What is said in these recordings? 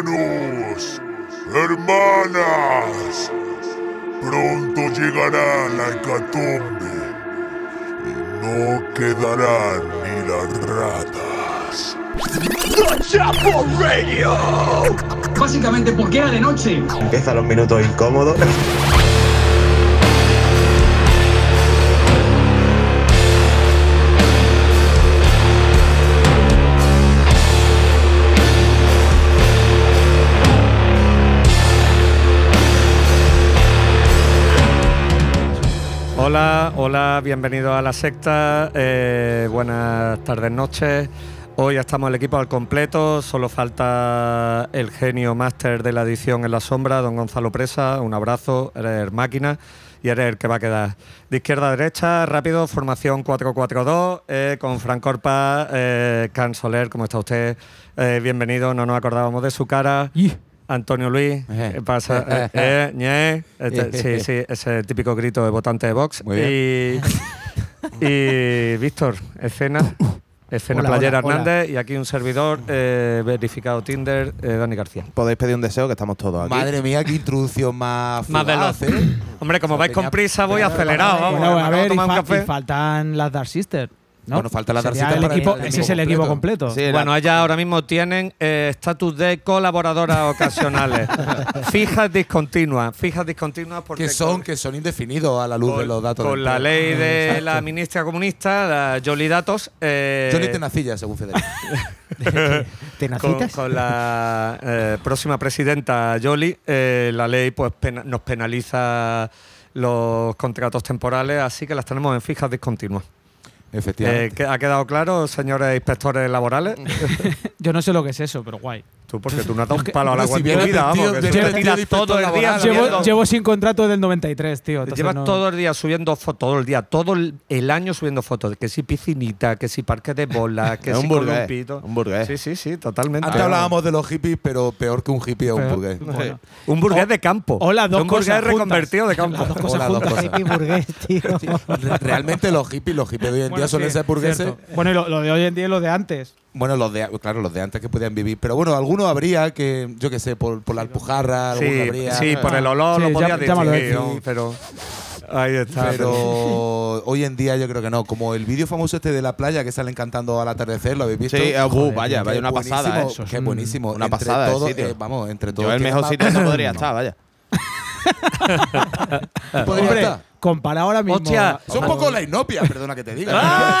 Hermanos, hermanas, pronto llegará la hecatombe y no quedarán ni las ratas. Chapo Radio. Básicamente porque era de noche. Empiezan los minutos incómodos. Hola, hola, bienvenido a la secta. eh, buenas tardes, noches. Hoy estamos el equipo al completo, solo falta el genio máster de la edición en la sombra, don Gonzalo Presa. Un abrazo, eres máquina y eres el que va a quedar. De izquierda a derecha, rápido, formación 4-4-2, eh, con Frank Corpa, eh, Can Soler, ¿cómo está usted? Bienvenido, no nos acordábamos de su cara. Antonio Luis, Ejé. ¿qué pasa? Eh, eh, ñe. Este- sí, sí, ese típico grito de votante de Vox. Muy Y, y Víctor, escena. Escena Hola, Playera hola, hola. Hernández y aquí un servidor eh, verificado Tinder, eh, Dani García. Podéis pedir un deseo que estamos todos aquí. Madre mía, qué introducción más Más veloz. ¿eh? Hombre, como vais con prisa, voy acelerado. Bueno, a ver, y, tomar un fa- café. y faltan las Dark Sisters. ¿No? Bueno, falta la Sisters el para equipo, el Ese es el equipo completo. Sí, Bueno, la- ellas ahora mismo tienen eh, estatus de colaboradoras ocasionales. fijas discontinuas, fijas discontinuas porque Que son, con- que son indefinidos a la luz con, de los datos. con la ley de la ministra comunista, la Jolly Datos. eh, Tenacilla, según Federico. con, ¿Tenacitas? con la eh, próxima presidenta Jolie, eh, la ley pues pena- nos penaliza los contratos temporales, así que las tenemos en fijas discontinuas. Eh, Efectivamente. ¿que- ¿Ha quedado claro, señores inspectores laborales? Yo no sé lo que es eso, pero guay. Tú, porque tú no has dado un palo a la web en tu vida, vamos, que viene tú te vestido tiras de todo el día. Llevo, llevo sin contrato del 93, tío. Llevas no- todo el día subiendo fotos, todo el día, todo el, el año subiendo fotos, que si piscinita, que si parque de bola, que si un burgués, un burgués. Sí, sí, sí, totalmente. Antes hablábamos de los hippies, pero peor que un hippie es un burgués. bueno. Un burgués de campo. o las dos un burgués cosas juntas. reconvertido de campo. Las dos cosas Hola, dos juntas. cosas. Hippie burgués, tío. Re- Realmente los hippies, los hippies de hoy en día suelen sí, ser burgueses. Bueno, y lo, lo de hoy en día y lo de antes. Bueno, los de claro, los de antes que podían vivir. Pero bueno, algunos habría que, yo qué sé, por, por la alpujarra, alguno Sí, habría. sí, por el olor Sí, lo podía. ¿no? pero ahí está. Pero hoy en día yo creo que no. Como el vídeo famoso este de la playa que salen cantando al atardecer, ¿lo habéis visto? Sí, uh, Joder, vaya, qué vaya una pasada, ¿eh? Eso es Qué un- buenísimo. una Entre pasada sitio. eh, vamos, entre todos. Yo el mejor sitio no podría estar, vaya. Podría estar. Compara ahora mismo. Hostia, Es un poco la inopia, perdona que te diga.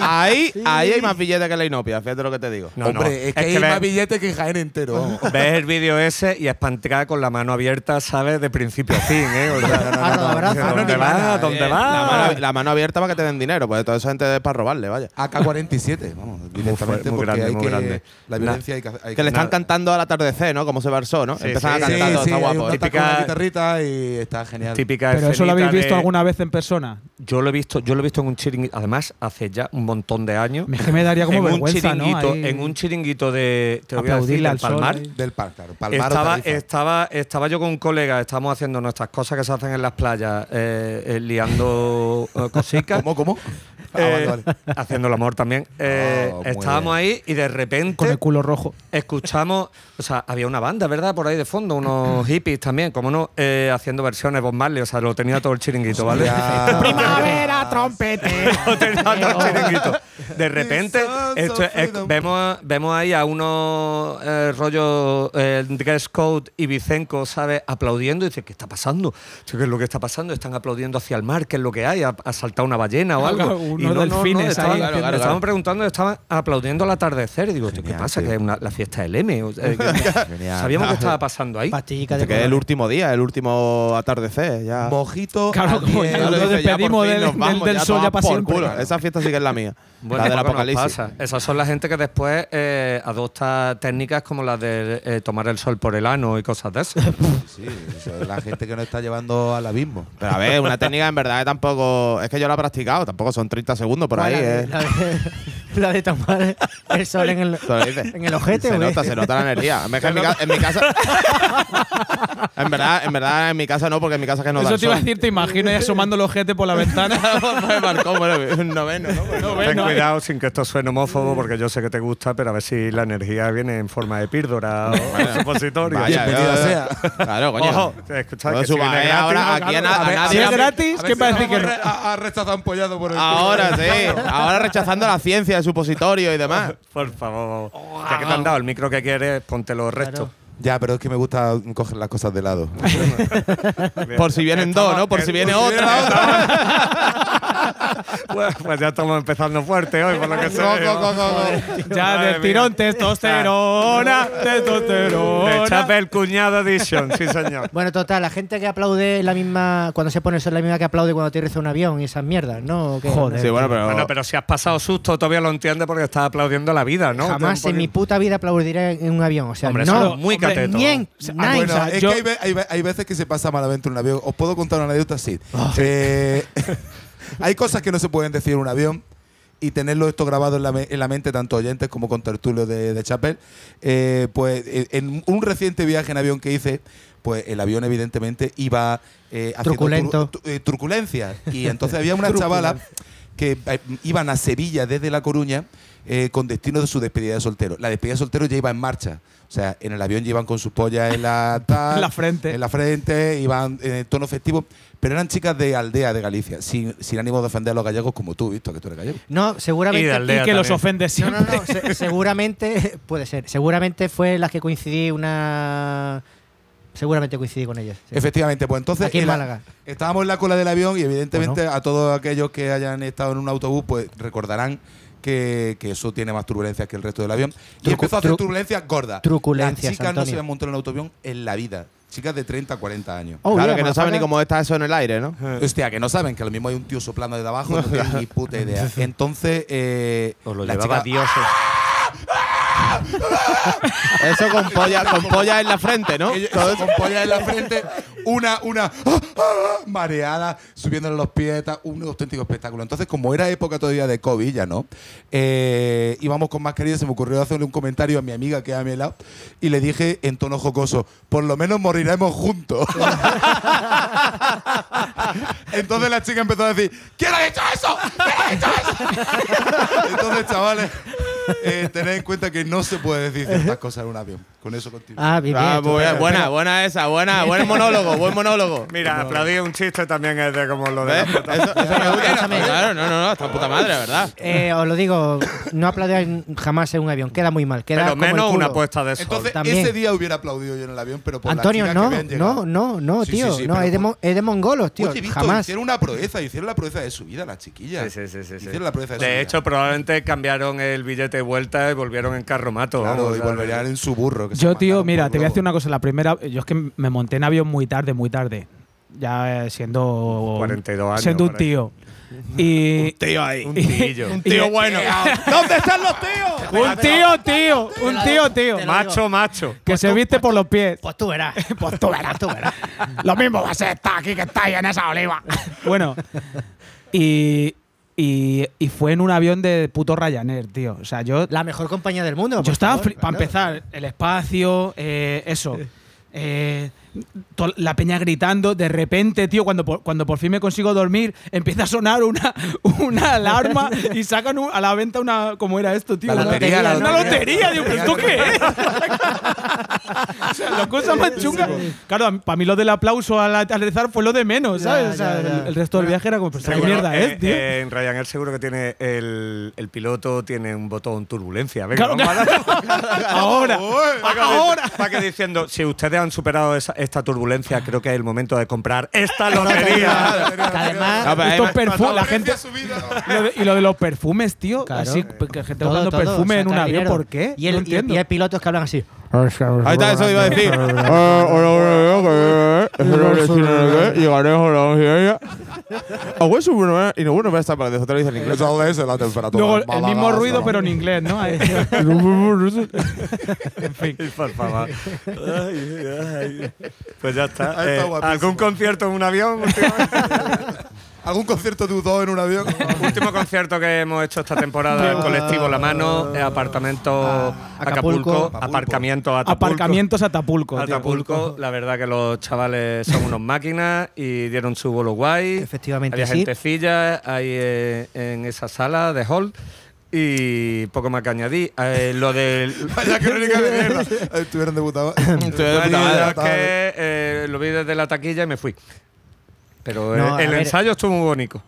Ahí, ahí hay más billetes que la inopia, fíjate lo que te digo. No, Hombre, no. es que Es hay que más billetes que Jaén entero. Ves el vídeo ese y espantea con la mano abierta, ¿sabes? De principio a fin, ¿eh? O sea, no, no, A no, los abrazos. ¿Dónde No, ni va? nada, ¿Dónde eh, va? La mano, la mano abierta para que te den dinero, pues toda esa gente es para robarle, vaya. AK-47, vamos, directamente muy porque grande, hay muy que. grande. La violencia hay que. hay Que le están cantando al atardecer, ¿no? Como se versó, ¿no? Sí, Empiezan sí, a Sí, cantar, todo sí, está guapo. ¿eh? Típica- una guitarrita y está genial. Típica Pero eso lo habéis visto de- alguna vez en persona. Yo lo he visto, yo lo he visto en un chiringuito, además hace ya un montón de años. Es que me daría como en un ¿no? chiringuito, Ahí- en un chiringuito de te voy a decir, del sol Palmar. Del par, claro. Palmar Estaba, estaba, estaba yo con un colega, estábamos haciendo nuestras cosas que se hacen en las playas, eh, eh, liando eh, cositas. ¿Cómo, cómo? Ah, eh, vale, vale. Haciendo el amor también. Eh, Oh, estábamos bien. ahí y de repente Con el culo rojo. escuchamos, o sea, había una banda, ¿verdad? Por ahí de fondo, unos hippies también, como no, eh, haciendo versiones Bob Marley, o sea, lo tenía todo el chiringuito, ¿vale? Primavera, trompete. Lo tenía todo el chiringuito. De repente, esto es- vemos, vemos ahí a unos eh, rollos eh, dress code y Vicenco, ¿sabes? Aplaudiendo y dice, ¿qué está pasando? ¿Qué es lo que está pasando? Están aplaudiendo hacia el mar, ¿qué es lo que hay? ¿Ha, ha saltado una ballena o algo? Unos delfines estaban, ahí. Claro, claro, me estaban preguntando, estaban aplaudiendo al atardecer. Y digo, ¿qué pasa? tío. Que es una- la fiesta del M. O sea, que- Genial. Sabíamos que estaba pasando ahí. Pastillica de Dice que es el último día, el último atardecer, ya. Mojito. Claro, como ya nos despedimos del- nos del- vamos, del sol ya pa' por siempre. culo. Esa fiesta sí que es la mía. Bueno, la del apocalipsis. pasa. Esas son la gente que después eh, adopta técnicas como las de eh, tomar el sol por el ano y cosas de esas. Sí, eso es la gente que nos está llevando al abismo. Pero a ver, una técnica en verdad que tampoco. Es que yo la he practicado, tampoco son 30 30 segundos por ahí, la de- ¿eh? La de, la de tomar el sol en el, en el ojete, Se nota, se nota la energía. Que en, mi ca- en mi casa. en verdad, en verdad, en mi casa no, porque en mi casa que no da Eso el te iba a decir, te imagino ahí asomando el ojete por la ventana. Me marcó, bueno, un noveno, ¿no? Pues No, Ten bueno, cuidado sin que esto suene homófobo, porque yo sé que te gusta, pero a ver si la energía viene en forma de píldora o supositorio. Vaya, yo- sea. Claro, coño. Ojo, escucha, No que si viene eh, gratis, ahora aquí a, a si nadie. es gratis, ¿quién va a decir que no? A, a rechazar ampollado por el. Ahora sí, ahora rechazando la ciencia, el supositorio y demás. Por favor. Ya que te han dado el micro que quieres, póntelo recto. Ya, pero es que me gusta coger las cosas de lado. Por si vienen dos, ¿no? Por si viene otra. Bueno, pues ya estamos empezando fuerte hoy, por lo que sé. Ya del tirón, testosterona, testosterona. De Chapel Cuñado Edition, sí señor. Bueno, total, la gente que aplaude la misma. Cuando se pone eso es la misma que aplaude cuando aterriza un avión y esas mierdas, ¿no? Joder. Sí, bueno, pero. Bueno, pero si has pasado susto, todavía lo entiendes porque estás aplaudiendo la vida, ¿no? Jamás en mi puta vida aplaudiré en un avión. O sea, Hombre, no. eso es muy cateto. Ah, nine. bueno, o sea, es yo- que hay, ve- hay ve- hay veces que se pasa malamente en un avión. Os puedo contar una anécdota así. Ah. Eh, hay cosas que no se pueden decir en un avión y tenerlo esto grabado en la, me- en la mente, tanto oyentes como con tertulio de, de Chapel. Eh, pues eh, en un reciente viaje en avión que hice, pues el avión evidentemente iba eh, haciendo Truculento. tru- eh, truculencias. Y entonces había una chavala que eh, iban a Sevilla desde La Coruña eh, con destino de su despedida de soltero. La despedida de soltero ya iba en marcha. O sea, en el avión llevan con sus pollas en la, tal, En la frente. En la frente, iban en tono festivo. Pero eran chicas de aldea de Galicia, sin, sin ánimo de ofender a los gallegos como tú, visto que tú eres gallego. No, Y de seguramente. aldea Y que los también. ofende No, siempre. no, no. se- seguramente. Puede ser. Seguramente fue las que coincidí una. Seguramente coincidí con ellas. sí. Efectivamente, pues entonces Aquí en la- Málaga. estábamos en la cola del avión y evidentemente a todos aquellos que hayan estado en un autobús, pues recordarán que, que eso tiene más turbulencias que el resto del avión. Y empezó a hacer turbulencias gordas. truculencias, Las chicas no se habían montado en un autoavión en la vida. Chicas de 30, 40 años. Oh, claro, yeah, que no saben ni cómo está eso en el aire, ¿no? Hostia, que no saben que a lo mismo hay un tío soplando desde abajo, no tienen ni puta idea. Entonces, eh, Os lo la llevaba chica- Dios. Eso con polla, con polla en la frente, ¿no? Con polla en la frente, una, una mareada, subiéndole los pies, tal, un auténtico espectáculo. Entonces, como era época todavía de COVID, ya no, eh, íbamos con mascarilla, se me ocurrió hacerle un comentario a mi amiga que es a mi lado y le dije en tono jocoso, por lo menos moriremos juntos. Entonces la chica empezó a decir, ¿quién ha dicho eso? ¿Quién ha dicho eso? Entonces, chavales, eh, tened en cuenta que no se puede decir ciertas cosas en un avión. Con eso continúo. Ah, bien, Ah, bien, buena, buena, buena esa, buena, buen monólogo, buen monólogo. Mira, aplaudir un chiste también es de como lo de. Eso, eso me gusta. Escúchame. Claro, no, no, no, está puta madre, ¿verdad? Eh, os lo digo, no aplaudir jamás en un avión. Queda muy mal. Queda Pero como el menos culo. una puesta de sol. Entonces, También. ese día hubiera aplaudido yo en el avión, pero por Antonio, chicas no, que no, no, no, Sí, tío. sí, sí, no, es de, por- mon- es de mongolos, tío. Oye, jamás. hicieron una proeza, hicieron la proeza de su vida las chiquillas. Sí, sí, sí, sí. Hicieron la proeza de, su De vida. hecho, probablemente cambiaron el billete de vuelta y volvieron en carromato. claro, vamos, y volverían en su burro. que Yo, tío, mira, te voy a decir una cosa. La primera, yo es que me monté en avión muy tarde, muy tarde. Ya eh, siendo. 42 años, Siendo un tío. Y. Tío ahí. Un tillo. Un tío bueno. ¿Dónde están los tíos? un tío, tío. Un tío, tío. macho, macho. Que se viste por los pies. Pues tú verás. Pues tú verás, tú verás. Lo mismo va a ser estar aquí que estáis en esa oliva. bueno, y, y, y fue en un avión de puto Ryanair, tío. O sea, yo, La mejor compañía del mundo. yo estaba, para empezar, el espacio, eh, eso. eh, la peña gritando, de repente, tío, cuando por, cuando por fin me consigo dormir, empieza a sonar una, una alarma y sacan un- a la venta una. ¿Cómo era esto, tío? La Una- lotería, la Una lotería. lotería, digo, ¿pero esto qué es? O sea, la cosa más chunga. Claro, para mí lo del aplauso al aterrizar fue lo de menos, ¿sabes? O sea. El, el resto del viaje era como, pues, ¿qué mierda eh, es, tío? eh, en Ryanair seguro que tiene el, el piloto tiene un botón turbulencia. Venga, Claro, vamos a darle- ahora, ahora. Para que diciendo, si ustedes han superado esa- esta turbulencia, creo que es el momento de comprar esta lotería. Además, No, pero Estos además- perfumes, la gente. lo de- y lo de los perfumes, tío. Claro. Así, que gente todo, buscando todo, perfume en un sacar avión, dinero. ¿por qué? Y, el, no y- entiendo. y hay pilotos que hablan así. Ahí está, eso iba a decir. Llegaremos a la oncella. A hueso, bueno, y no, bueno, va a estar para de hotel en inglés. Eso es la temperatura. Luego el mismo ruido, pero en inglés, ¿no? En fin. Por favor. Ay, ay. Pues ya está. Eh. ¿Algún concierto en un avión últimamente? ¿Algún concierto de U2 en un avión? Último concierto que hemos hecho esta temporada, el colectivo La Mano, eh, apartamento Acapulco, Acapulco. aparcamiento Atapulco. Aparcamientos. Atapulco, la verdad que los chavales son unos máquinas y dieron su bolo guay. Efectivamente, Había sí. gentecilla ahí eh, en esa sala de hall y poco más que añadir. Eh, lo del. Vaya crónica de mierda. Estuvieron debutados. Estuvieron de puta Bueno, madre. yo es que eh, lo vi desde la taquilla y me fui. Pero No, eh, el a ver. ensayo estuvo muy bonito.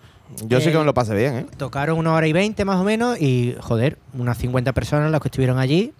Yo sí Eh, que me lo pasé bien, ¿eh? Tocaron una hora y veinte más o menos y, joder, unas 50 personas las que estuvieron allí.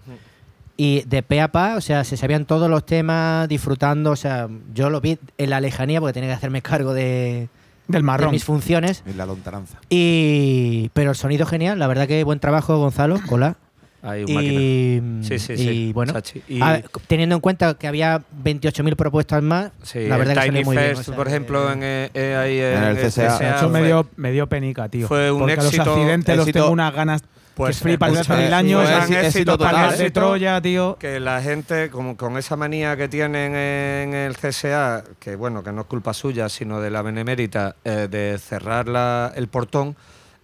Y de pe a pa, o sea, se sabían todos los temas, disfrutando. O sea, yo lo vi en la lejanía porque tenía que hacerme cargo de, Del de marrón. mis funciones. En la lontananza. Y, pero el sonido genial, la verdad que buen trabajo, Gonzalo, hola. Ahí un máquina. Y, Sí, sí, y sí, bueno. Y- a ver, teniendo en cuenta que había 28.000 propuestas más, Sí, la verdad el que Tiny salió muy bien. Fest, o sea, por ejemplo, que- en, eh, eh, ahí En el CSA. De hecho, me fue- dio, me dio penica, tío. fue un Porque éxito- los accidentes los éxito- tengo unas ganas Pues, que flipas eh, pues, mil eh, años. un éxito total, de éxito. Troya, tío. que la gente, como con esa manía que tienen en el CSA, que bueno, que no es culpa suya, sino de la benemérita, eh, de cerrar la- el portón,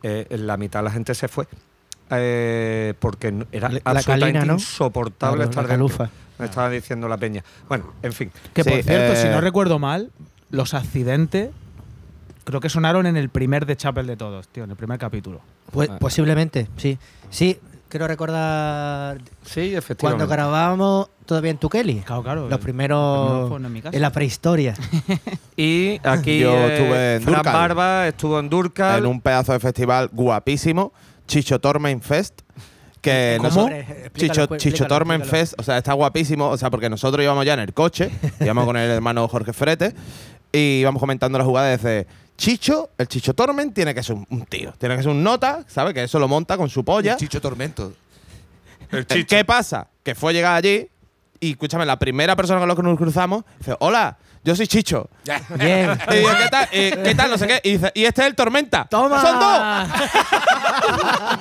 eh, en la mitad la gente se fue. Eh, porque era La- la absolutamente calina, ¿no? insoportable Claro, estar la dentro. calufa. Me estaba diciendo la peña. Bueno, en fin. Que Sí, por cierto, si eh, no recuerdo mal, los accidentes creo que sonaron en el primer de Chapel de todos, tío, en el primer capítulo. Pues, posiblemente, sí. Sí, quiero recordar Sí, cuando efectivamente. grabábamos todavía en Tukeli. Claro, claro. Los primeros en mi casa. en la prehistoria. Y aquí Yo eh, estuve en Fran Durcal. Barba estuvo en Durcal. En un pedazo de festival guapísimo, Chicho Torment Fest. Que ¿Cómo? noso- Explícalo, Chicho, pues, Chicho Torment explícalo. Fest, o sea, está guapísimo, o sea, porque nosotros íbamos ya en el coche, íbamos con el hermano Jorge Frete, y íbamos comentando la jugada desde Chicho, el Chicho Torment tiene que ser un, un tío, tiene que ser un nota, ¿sabes? Que eso lo monta con su polla. El Chicho Tormento. El ¿Qué pasa? Que fue llegar allí y, escúchame, la primera persona con la que nos cruzamos dice, hola, yo soy Chicho. Bien. Y digo, ¿qué tal? Eh, ¿Qué tal? No sé qué. Y dice, y este es el Tormenta. ¡Toma! ¡Son dos!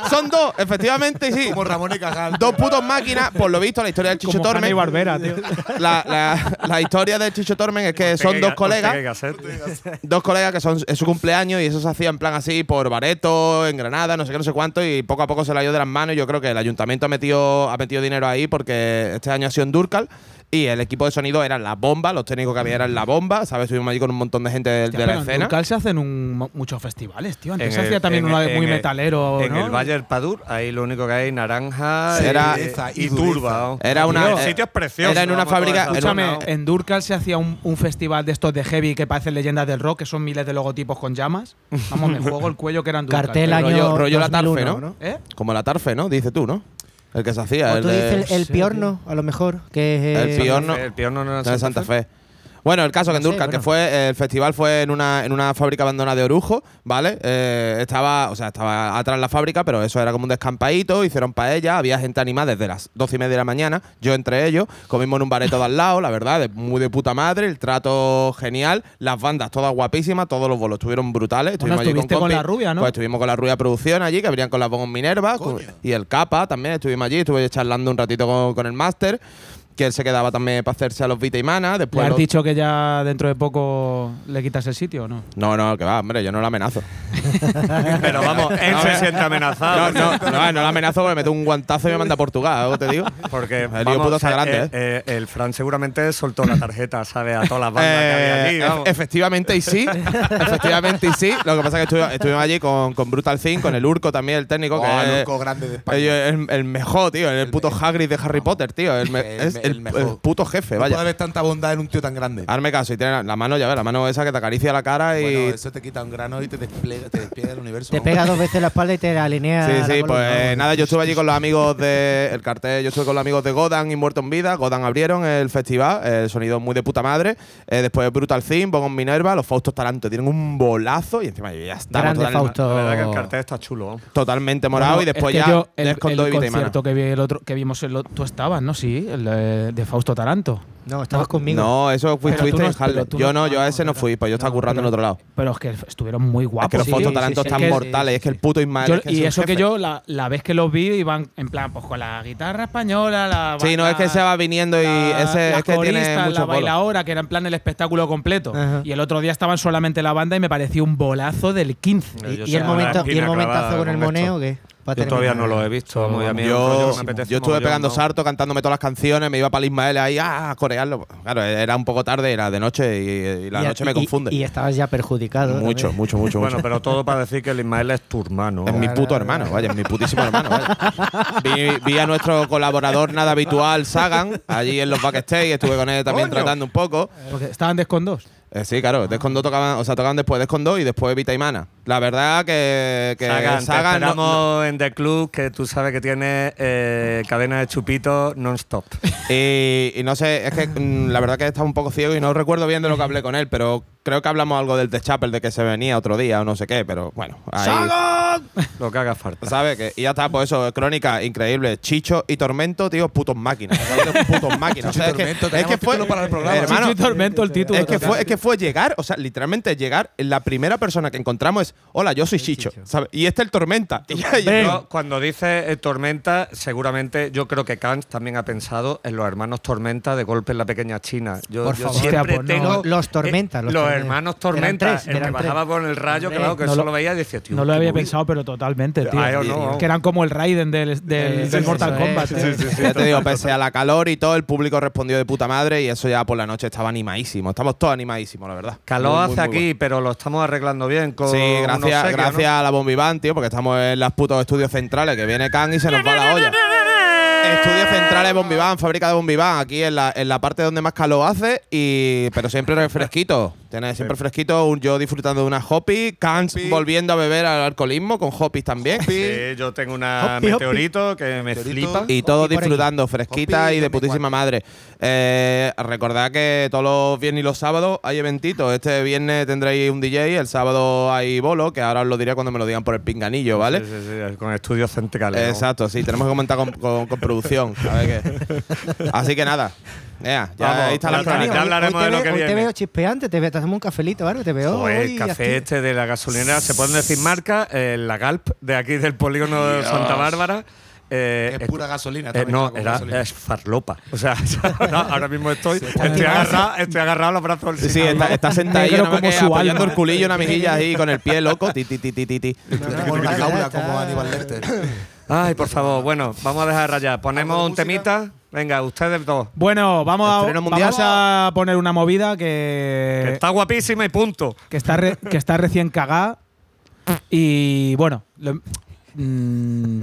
Son dos, efectivamente, sí. Como Ramón y Cajal. Dos putos máquinas. Por lo visto, la historia del Chicho Como y Torment. Barbera, tío. La, la- la historia del Chicho Torment es que son dos colegas. Dos colegas que son es su cumpleaños y eso se hacía en plan así por Bareto, en Granada, no sé qué, no sé cuánto, y poco a poco se ha ido de las manos. Y yo creo que el ayuntamiento ha metido, ha metido dinero ahí porque este año ha sido en Durcal y el equipo de sonido eran la bomba, los técnicos que había eran la bomba, ¿sabes? Estuvimos allí con un montón de gente de, Hostia, de la en escena. Durcal se hacen un- muchos festivales, tío. Antes En se el- hacía también en uno muy en el- metalero, En ¿no? el Valle del Padur, ahí lo único que hay naranja Sí, y- era- y, y turba. Era una- Tío, eh, sitios preciosos. era en una fábrica- en Escúchame, en Durcal se hacía un, un festival de estos de heavy que parecen leyendas del rock, que son miles de logotipos con llamas. Vamos, me juego el cuello que eran Durcal. Cartel año rollo- rollo la 2001, Tarfe, ¿no? ¿Eh? Como la Tarfe, ¿no? Dices tú, ¿no? El que se hacía. O el tú de- dices el, el Sí, piorno, a lo mejor, que es El eh, piorno. El piorno no era de Santa Fe. Bueno, el caso que en No sé, Durcal, que fue, el festival fue en una, en una fábrica abandonada de Orujo, ¿vale? Eh, estaba, o sea, estaba atrás la fábrica, pero eso era como un descampadito, hicieron paella, había gente animada desde las doce y media de la mañana, yo entre ellos, comimos en un bareto de al lado, la verdad, de- muy de puta madre, el trato genial, las bandas todas guapísimas, todos los bolos estuvieron brutales. Bueno, Estuvimos allí con compi. la rubia, ¿no? Pues estuvimos con la rubia producción allí, que venían con las Bogos Minerva, con- y el Capa también, estuvimos allí, estuve charlando un ratito con, con el máster. Que él se quedaba también para hacerse a los Vita y Mana. ¿Le Después has los- dicho que ya dentro de poco le quitas el sitio o no? no, no, que va, hombre, yo no la amenazo. Pero vamos, él No, se siente amenazado. No, no, no, no la amenazo porque me meto un guantazo y me manda a Portugal, algo te digo. Porque El vamos, puto está eh, grande, eh, ¿eh? eh, el Fran seguramente soltó la tarjeta, ¿sabes? A todas las bandas que había allí. Eh, vamos. efe- efectivamente y sí, efectivamente y sí. Lo que pasa es que estuvi- estuvimos allí con, con Brutal Thing, con el Urco también, el técnico, que Oh, el Urco grande de España. el, el mejor, tío, el, El- puto Hagrid de Harry Potter, tío. El, me- El- el el, mejor. el puto jefe, No puede vaya. haber tanta bondad en un tío tan grande. Hazme caso, y tiene la- la mano, ya ves, la mano esa que te acaricia la cara y. Bueno, eso te quita un grano y te despliega, te despliega el universo. te pega dos veces la espalda y te alinea. Sí, sí, pues eh, nada, yo estuve allí con los amigos de el cartel, yo estuve con los amigos de Godan y Muerto en Vida, Godan abrieron el festival, el sonido muy de puta madre, eh, después Brutal Thing, Bogon Minerva, los Faustos Taranto tienen un bolazo y encima ya está Grande Fausto. La verdad que el cartel está chulo. totalmente morado Bueno, y después es que ya yo, el, el 2 y Vita y Mana. concierto que, vi el otro, que vimos, el, tú estabas, ¿no? Sí, el de Fausto Taranto. No, estabas conmigo. No, eso fui- Pero tú estuviste no- en Harlem. Yo no- no, yo a ese no fui, pues yo estaba No, currando en pero- otro lado. Pero es que estuvieron muy Es guapos. que los sí, fototalentos sí, sí. tan Es que- mortales, es que el puto Ismael. Yo- es que y es eso que yo, la, la vez que los vi, iban en plan, pues con la guitarra española, la. Sí, no es que se va viniendo y la- ese las es que tiene coristas, mucho la bailaora, que era en plan el espectáculo completo. Ajá. Y el otro día estaban solamente la banda y me pareció un bolazo del 15. Eh, yo ¿Y, el la momento, espina ¿Y el momentazo clavada con el moneo qué? Yo todavía no lo he visto. vamos, a mí rollo Yo, me apetece yo estuve pegando ¿no? sarto, cantándome todas las canciones, me iba para el Ismael ahí ah, a corearlo. Claro, era un poco tarde, era de noche y, y la Y- noche me confunde. Y, estabas ya perjudicado. mucho, también. mucho, mucho, Bueno, mucho. pero todo para decir que el Ismael es tu hermano. Es mi puto hermano, vaya, es mi putísimo hermano. vaya. Vi, vi a nuestro colaborador nada habitual, Sagan, allí en los backstage, estuve con él también Coño. tratando un poco. Porque estaban de con dos. Eh, sí, claro, Descondo tocaban, o sea, tocaban después Descondo y después Vita y Mana. La verdad que, que Sagan, te Sagan no- en The Club, que tú sabes que tiene eh, cadena de chupitos non-stop. Y, y no sé, es que mm, la verdad que estaba un poco ciego y no recuerdo bien de lo que hablé con él, pero creo que hablamos algo del The Chapel, de que se venía otro día o no sé qué, pero bueno. Ahí, Lo que haga falta. ¿Sabes? Que, y ya está, pues eso, crónica increíble. Chicho y Tormento, tío, putos máquinas. putos máquinas. O sea, es que, es que fue. para el programa. Hermano, Chicho y Tormento, el título. es que, fue, es que fue llegar, o sea, literalmente llegar, la primera persona que encontramos es, hola, yo soy Chicho, ¿sabes? Y este es el Tormenta. Y ya- y Ven. yo- Yo, cuando dice eh, Tormenta, seguramente yo creo que Kant también ha pensado en los hermanos Tormenta de golpe en la pequeña China. Yo, Por yo favor. siempre Hostia, pues no. tengo. Los- los Tormenta, eh, los hermanos Eran Tormenta. tres, el que bajaba tres. con el rayo, Hombre, claro, que no eso lo- lo veía y decía, tío. No lo había pensado, pero totalmente, tío. Ah, yo no. Que eran como el Raiden del, del, Sí, del sí, Mortal Kombat. sí, tío. sí, Ya te digo, pese a la calor y todo, el público respondió de puta madre y eso ya por la noche estaba animadísimo. Estamos todos animadísimos, la verdad. Calor Muy, hace muy aquí, pero lo estamos arreglando bien con Gracias, gracias a la Bombiván, tío, porque estamos en los putos estudios centrales, que viene Kang y se nos va la olla. Estudios centrales Bombiván, fábrica de Bombiván, aquí en la, en la parte donde más calor hace, y pero siempre fresquito. Tiene siempre fresquito, un- yo disfrutando de una hoppy, Kang volviendo a beber al alcoholismo con hoppies también. Sí, yo tengo una Hopi, hopi. meteorito que me Meteorito. flipa. Y todos disfrutando, fresquita y de 2004. putísima madre. Eh, recordad que todos los viernes y los sábados hay eventitos. Este viernes tendréis un DJ, el sábado hay bolo, que ahora os lo diré cuando me lo digan por el pinganillo, ¿vale? Sí, sí, sí, con estudios centrales. ¿no? Exacto, sí, tenemos que comentar con, con- con producción. a ver qué. Así que nada. Ya, ya Vamos, ahí está la crónica. ya hablaremos hoy de te lo ve- que Hoy te viene. veo chispeante, te, ve- te hacemos un cafelito, ¿vale? Te veo Joder, hoy el café activo. este de la gasolinera, se pueden decir marca, eh, la Galp de aquí del polígono de Santa Bárbara. eh, Es pura gasolina. eh, no, era, gasolina. es farlopa. O sea, ahora, ahora mismo estoy, estoy, agarrado, estoy agarrado a los brazos del Sí, está, está sentadillo como su apoyando el culillo, una mejilla ahí con el pie loco. Ti, ti, ti, ti, ti, ti. Como Aníbal Lecter. Ay, por favor, bueno, vamos a dejar rayar. Ponemos ¿Algo de un temita. Venga, ustedes dos. Bueno, vamos a, vamos a poner una movida Que que, está guapísima y punto. que, está, re- que está recién cagada. Y bueno, lo, mm,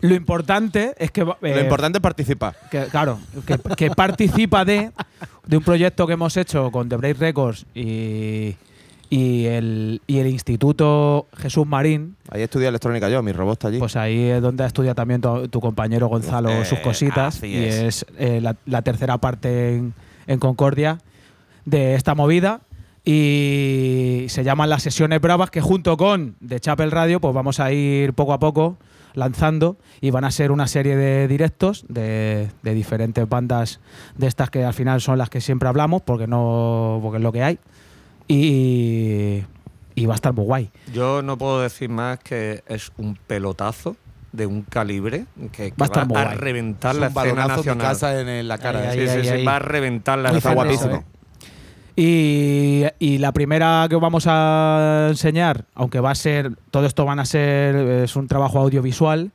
lo importante es que. Lo eh, importante es participar. que, claro, que, que participa de, de un proyecto que hemos hecho con The Break Records y, y, el, y el Instituto Jesús Marín. Ahí estudia electrónica yo, mi robot está allí. Pues ahí es donde estudia también tu, tu compañero Gonzalo Eh, sus cositas. Y es. es eh, la, la tercera parte en, en Concordia de esta movida. Y se llaman las sesiones bravas que junto con The Chapel Radio pues vamos a ir poco a poco lanzando y van a ser una serie de directos de, de diferentes bandas de estas que al final son las que siempre hablamos porque no porque es lo que hay y, y va a estar muy guay Yo no puedo decir más que es un pelotazo de un calibre que, que Va a estar muy a reventar Es la un escena nacional. casa en, en la cara. Ahí, ¿eh? Sí, ahí, sí, sí, ahí. va a reventar la escena guapísimo. nacional. Y, y la primera que os vamos a enseñar, aunque va a ser, todo esto van a ser, es un trabajo audiovisual,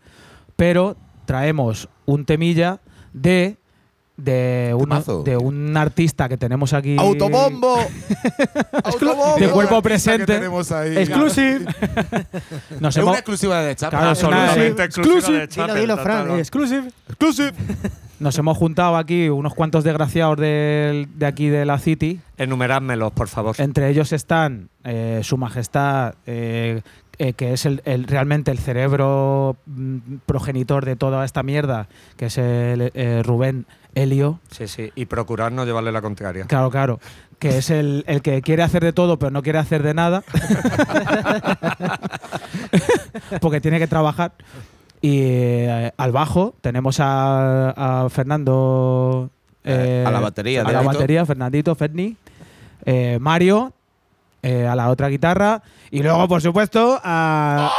pero traemos un temilla de, de, Temazo. de un artista que tenemos aquí. ¡Autobombo! ¡Autobombo! De cuerpo presente. Exclusive. Nos Es hemos, una exclusiva de Chapa. Claro, Absolutamente Exclusive. exclusiva de Chapel. Exclusive. ¡Exclusive! nos hemos juntado aquí unos cuantos desgraciados del- de aquí de la City. Enumerádmelos, por favor. Entre ellos están eh, Su Majestad, eh, eh, que es el, el- realmente el cerebro mm, progenitor de toda esta mierda, que es el eh, Rubén Helio. Sí, sí. Y procurar no llevarle la contraria. Claro, claro. Que es el, el que quiere hacer de todo, pero no quiere hacer de nada. Porque tiene que trabajar. Y eh, al bajo tenemos a, a Fernando Eh, a la batería, A la Fernandito. batería, Fernandito, Ferni. eh, Mario, eh, a la otra guitarra. Y luego, por supuesto, a.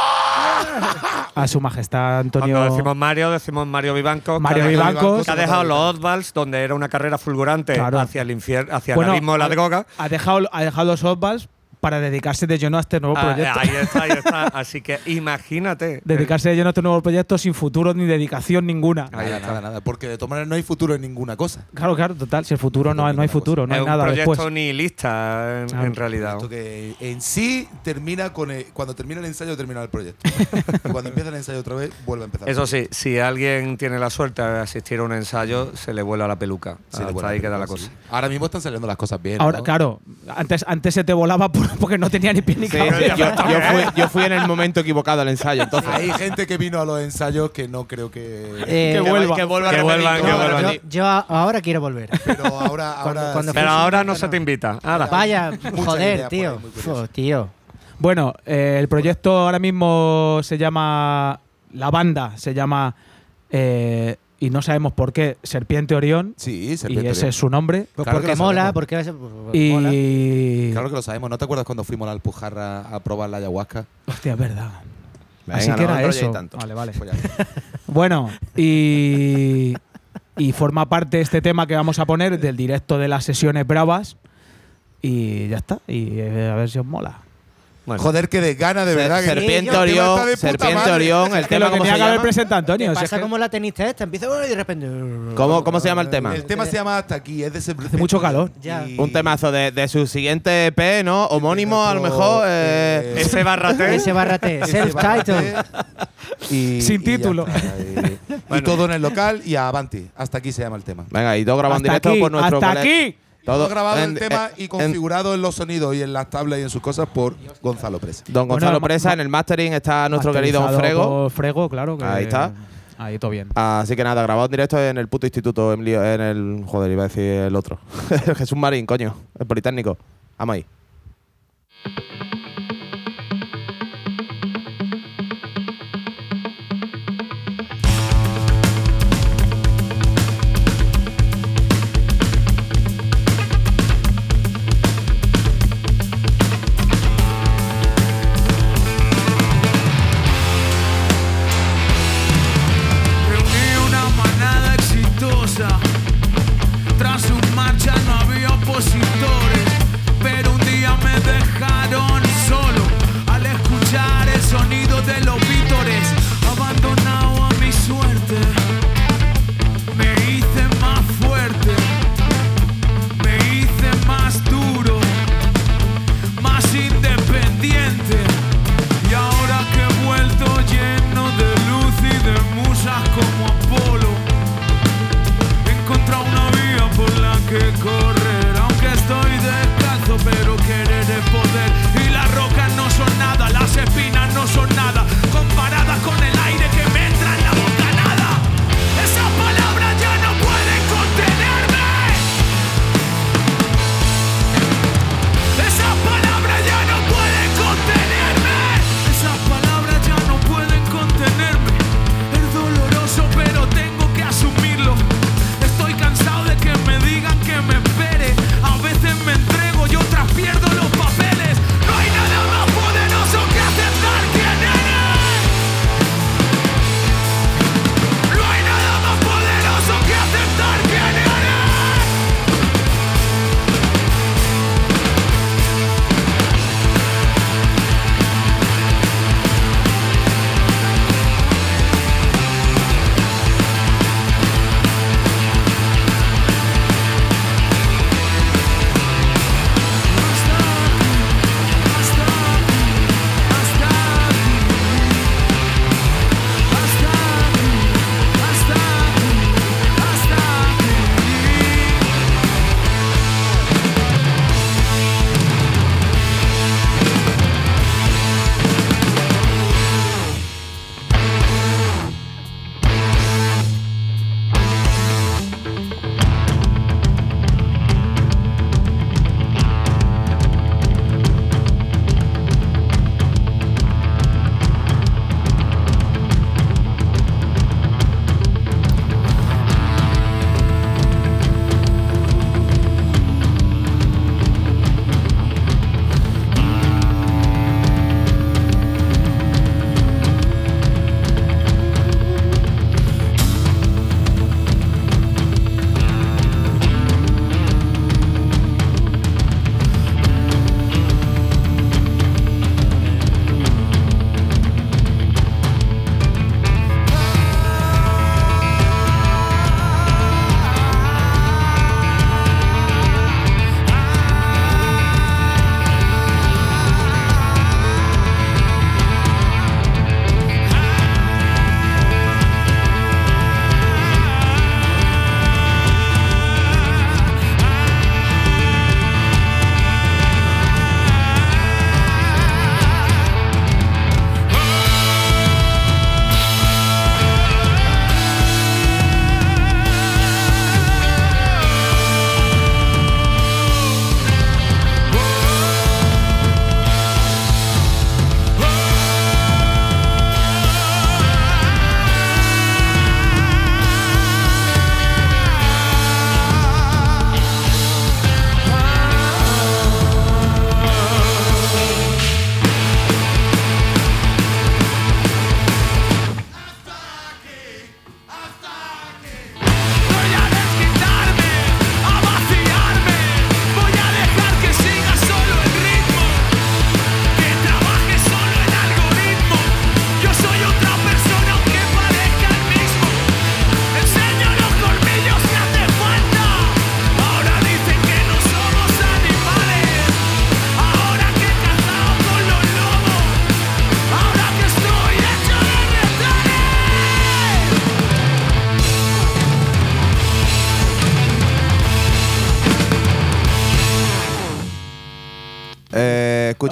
a su majestad Antonio. Cuando decimos Mario, decimos Mario Vivanco. Mario que Vivancos. Que ha dejado los Osvalds, donde era una carrera fulgurante Claro. hacia el infierno, hacia Bueno, el abismo de la droga. Ha dejado, ha dejado los softballs para dedicarse de lleno a este nuevo Ah, proyecto. ahí está, ahí está. Así que imagínate. dedicarse de lleno a este nuevo proyecto sin futuro ni dedicación ninguna. Nada, nada, nada. Porque de todas maneras no hay futuro en ninguna cosa. Claro, claro, total. Si el futuro no, hay- no hay futuro, no es hay un nada proyecto después. nihilista en, Claro. en realidad. Esto que en sí termina con el- cuando termina el ensayo termina el proyecto. y cuando empieza el ensayo otra vez vuelve a empezar. Eso sí, si alguien tiene la suerte de asistir a un ensayo, se le vuela la peluca. Sí, le Hasta vuelve ahí a queda la cosa. sí. Ahora mismo están saliendo las cosas bien. Ahora, ¿no? claro, antes, antes se te volaba por- porque no tenía ni pie ni Sí, cabeza. yo, yo fui, yo fui en el momento equivocado al ensayo, entonces. Hay gente que vino a los ensayos que no creo que. Eh, que vuelva. Que vuelva a Que vuelvan, que vuelvan. yo, ahora quiero volver. Pero ahora. Cuando- ahora cuando sí. Pero ahora no no. se te invita. Ahora. Vaya, joder, tío. tío. Bueno, eh, el proyecto ahora mismo se llama. La banda se llama. eh, y no sabemos por qué, Serpiente Orión. Sí, Y ese Orión. es su nombre. Pues Claro que porque lo mola, sabemos. porque a veces- pues, mola. Y. Claro que lo sabemos. ¿No te acuerdas cuando fuimos a la Alpujarra a probar la ayahuasca? Hostia, es verdad. Venga, Así que era eso. tanto. Vale, vale. Pues ya. Bueno, y, y forma parte este tema que vamos a poner del directo de las sesiones bravas. Y ya está. Y eh, a ver si os mola. Bueno, Joder, que de gana, de verdad. que- Serpiente Sí, Orión, de Serpiente. Orión, el Que tema tenía se que haber llama. presentado Antonio. Pasa que como la tenista esta, empieza y de repente. ¿Cómo, cómo se llama el tema? El tema se llama Hasta aquí, es de Serpiente. Hace mucho calor. Ya. Y- Un temazo de, de su siguiente EP, ¿no? Homónimo, a lo mejor. eh, eh, ese barrate. Ese barrate, self-title. Y, Sin título. Y, y todo en el local y a Avanti. Hasta aquí se llama el tema. Venga, y todo en Hasta directo aquí, por nuestro hasta aquí. Todo grabado en- el tema en- y configurado en, los sonidos y en las tablas y en sus cosas por Gonzalo Presa. Don Bueno, Gonzalo Presa, en el mastering está nuestro querido Don Frego. Frego, claro. que- Ahí está. Ahí todo bien. Así que nada, grabado en directo en el puto instituto, en el. Joder, iba a decir el otro. Jesús Marín, coño, el Politécnico. Vamos ahí.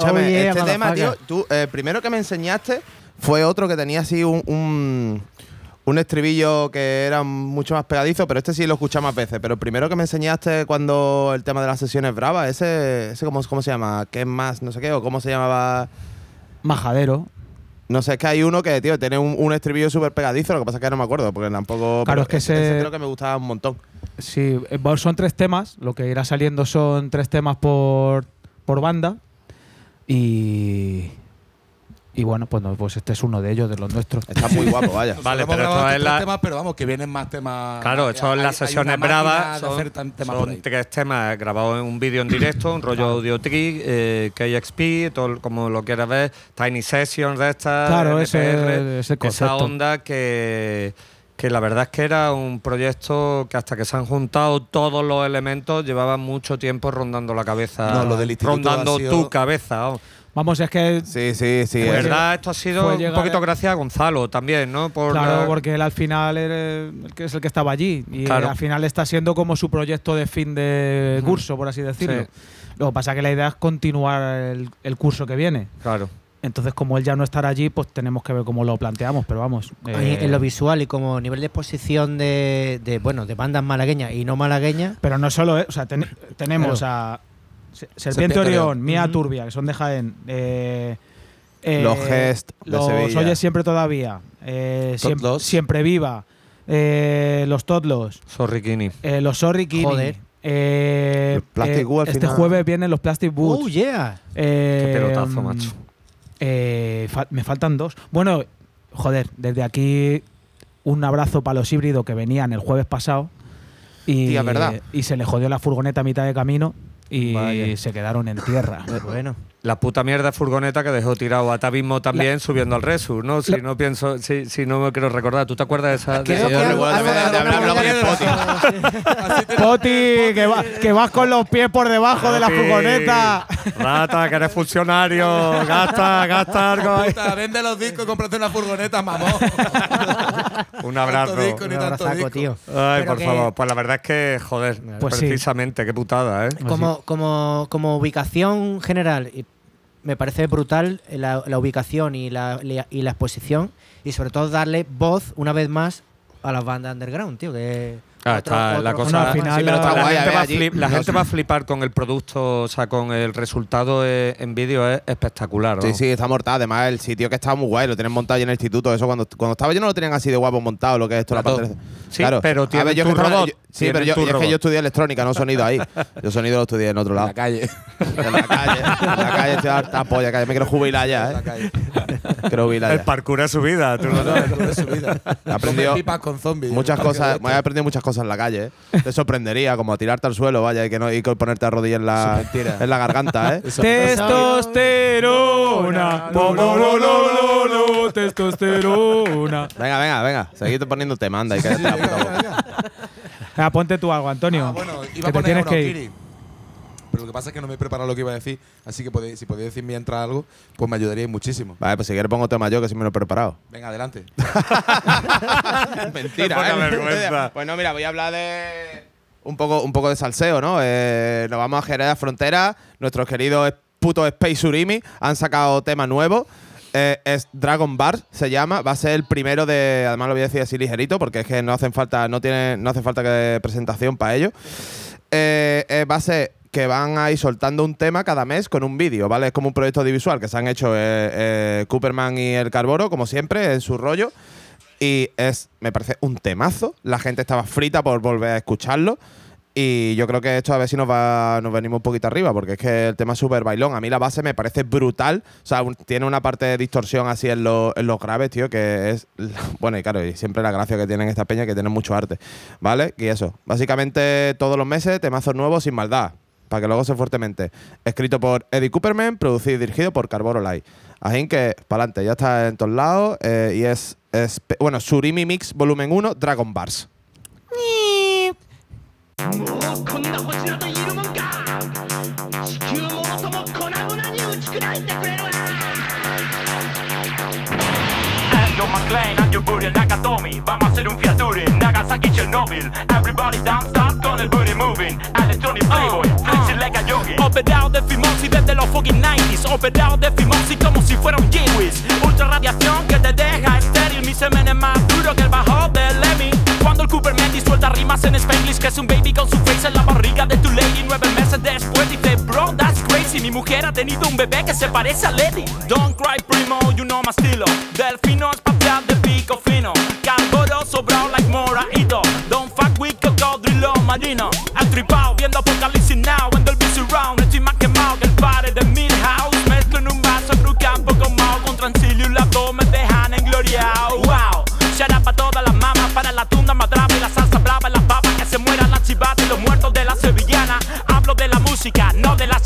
Escúchame, Oh, yeah, este tema, tío, tú, el primero que me enseñaste fue otro que tenía así un, un, un estribillo que era mucho más pegadizo, pero este sí lo escuché más veces. Pero el primero que me enseñaste cuando el tema de las sesiones bravas, ese, ese ¿cómo, cómo se llama? ¿Qué es más? No sé qué, o cómo se llamaba. Majadero. No sé, es que hay uno que, tío, tiene un, un estribillo súper pegadizo, lo que pasa es que no me acuerdo, porque tampoco. Claro, es que ese, ese- creo que me gustaba un montón. Sí, eh, son tres temas. Lo que irá saliendo son tres temas por, por banda. Y. Y bueno, pues, no, pues este es uno de ellos, de los nuestros. Está muy guapo, vaya. Vale, pero esto es la- temas, pero vamos, que vienen más temas. Claro, en hay- las sesiones bravas de son, hacer tan- temas son tres temas grabados en un vídeo en directo, un rollo audio trick, eh, KXP, todo el- como lo quieras ver, Tiny Sessions de estas, Claro, ese- NPR, ese esa concepto. onda que, que la verdad es que era un proyecto que hasta que se han juntado todos los elementos llevaba mucho tiempo rondando la cabeza, No, lo del rondando sido- tu cabeza. vamos. Vamos, es que. Sí, sí, sí. De verdad, esto ha sido un poquito a- gracias a Gonzalo también, ¿no? Por Claro, la- porque él al final era el que es el que estaba allí. Y Claro. al final está siendo como su proyecto de fin de curso, por así decirlo. Sí. Lo que pasa es que la idea es continuar el, el curso que viene. Claro. Entonces, como él ya no estará allí, pues tenemos que ver cómo lo planteamos. Pero vamos. eh, En, en lo visual y como nivel de exposición de, de, bueno de bandas malagueñas y no malagueñas, Pero no solo, eh, o sea, ten- tenemos a Se- Serpiente Serpiente Orión. Mía. Turbia, que son de Jaén. eh, eh, Los Gest de Los Sevilla. Oyes Siempre Todavía. eh, siem- Totlos. siempre Viva. eh, los Totlos. Sorry, Kini. eh, los Sorry Kini, Joder. eh, El Plastic eh, al este final. jueves vienen los Plastic Boots. oh yeah. Eh, Qué pelotazo, macho. Eh, fa- me faltan dos. Bueno, joder, desde aquí un abrazo para los híbridos que venían el jueves pasado. Y, Tía, ¿verdad? y se les jodió la furgoneta a mitad de camino y Vaya. se quedaron en tierra. Bueno. La puta mierda furgoneta que dejó tirado a Tabismo también subiendo al Resur, ¿no? Si La- no pienso, si, si no me quiero recordar. ¿Tú te acuerdas de esa? de yo recuerdo el manera- Poti, que, va- que vas con los pies por debajo de la Poti, furgoneta. Rata, que eres funcionario. Gasta, gasta algo. Puta, vende los discos y cómprate una furgoneta, mamón. Un abrazo. Disco, Un disco. tío. Ay, Pero por que- favor. Pues la verdad es que, joder, Pues sí. precisamente, qué putada, ¿eh? Como, como, como ubicación general, me parece brutal la, la ubicación y la, y la exposición y sobre todo darle voz una vez más a las bandas underground, tío. Que Ah, está la cosa. Bueno, al final Sí, pero la- la, guay, gente, va a, allí. flip- la No gente va a flipar con el producto, o sea, con el resultado eh, en vídeo es espectacular. Sí, ¿no? sí, está mortal. Además, el sitio que estaba muy guay, lo tienen montado allí en el instituto. Eso cuando, cuando estaba yo no lo tenían así de guapo montado, lo que es esto, la Claro. parte de- Sí, pero yo robot, yo- sí, pero yo, es que yo estudié electrónica, no sonido ahí. Yo sonido lo estudié en otro En lado. la calle. En la calle. En la calle estoy harta polla, que me quiero jubilar ya, En la ¿eh? calle. Quiero jubilar El ya. parkour es su vida. tú No, sabes. no, no. Aprendió con zombies. Muchas En cosas, me he aprendido muchas cosas en la calle, ¿eh? Te sorprendería, como a tirarte al suelo, vaya, y que no y que ponerte a rodillas en la, en la garganta, ¿eh? Testosterona. Testosterona. Venga, venga, venga, seguid poniendo te manda y cállate la puta boca. Venga, ponte tú algo, Antonio. Ah, bueno, que iba a te poner tienes a que ir. Pero lo que pasa es que no me he preparado lo que iba a decir. Así que podéis, si podéis decir mientras algo, pues me ayudaríais muchísimo. Vale, pues si quieres pongo tema yo, que sí me lo he preparado. Venga, adelante. Mentira, ¿eh? vergüenza. Pues no, mira, voy a hablar de un poco, un poco de salseo, ¿no? Eh, nos vamos a Jerez Frontera. Nuestros queridos putos Space Urimi han sacado tema nuevo. Eh, es Dragon Bar, se llama. Va a ser el primero de. Además lo voy a decir así ligerito, porque es que no hacen falta, no tiene, no hace falta que presentación para ello. Eh, eh, va a ser que van a ir soltando un tema cada mes con un vídeo, ¿vale? Es como un proyecto audiovisual que se han hecho eh, eh, Cooperman y el Carboro, como siempre, en su rollo. Y es, me parece un temazo. La gente estaba frita por volver a escucharlo. Y yo creo que esto a ver si nos va, nos venimos un poquito arriba, porque es que el tema es súper bailón. A mí la base me parece brutal. O sea, tiene una parte de distorsión así en, los- en los graves, tío, que es. Bueno, y claro, y siempre la gracia que tienen esta peña, que tienen mucho arte. ¿Vale? Y eso. Básicamente todos los meses, temazos nuevos sin maldad para que lo goce fuertemente. Escrito por Eddie Cooperman, producido y dirigido por Carboro Light. Así que, para adelante, ya está en todos lados. Eh, y es, es, bueno, Surimi Mix Volumen 1, Dragon Bars. Operado de fimosis desde los fucking 90s. Operado de fimosis como si fuera un Jewish. Ultra radiación que te deja estéril. Mi semen es más duro que el bajo del Lemmy. Cuando el Cooper Mendy suelta rimas en Spanglish, que es un baby con su face en la barriga de tu lady. Nueve meses después dice, bro, that's crazy. Mi mujer ha tenido un bebé que se parece a Lady. Don't cry, primo, you know my estilo. Delfino espacial de pico fino. Calvoro sobrado like moraito. Don't fuck with cocodrilo marino. Atripado viendo Apocalipsis Now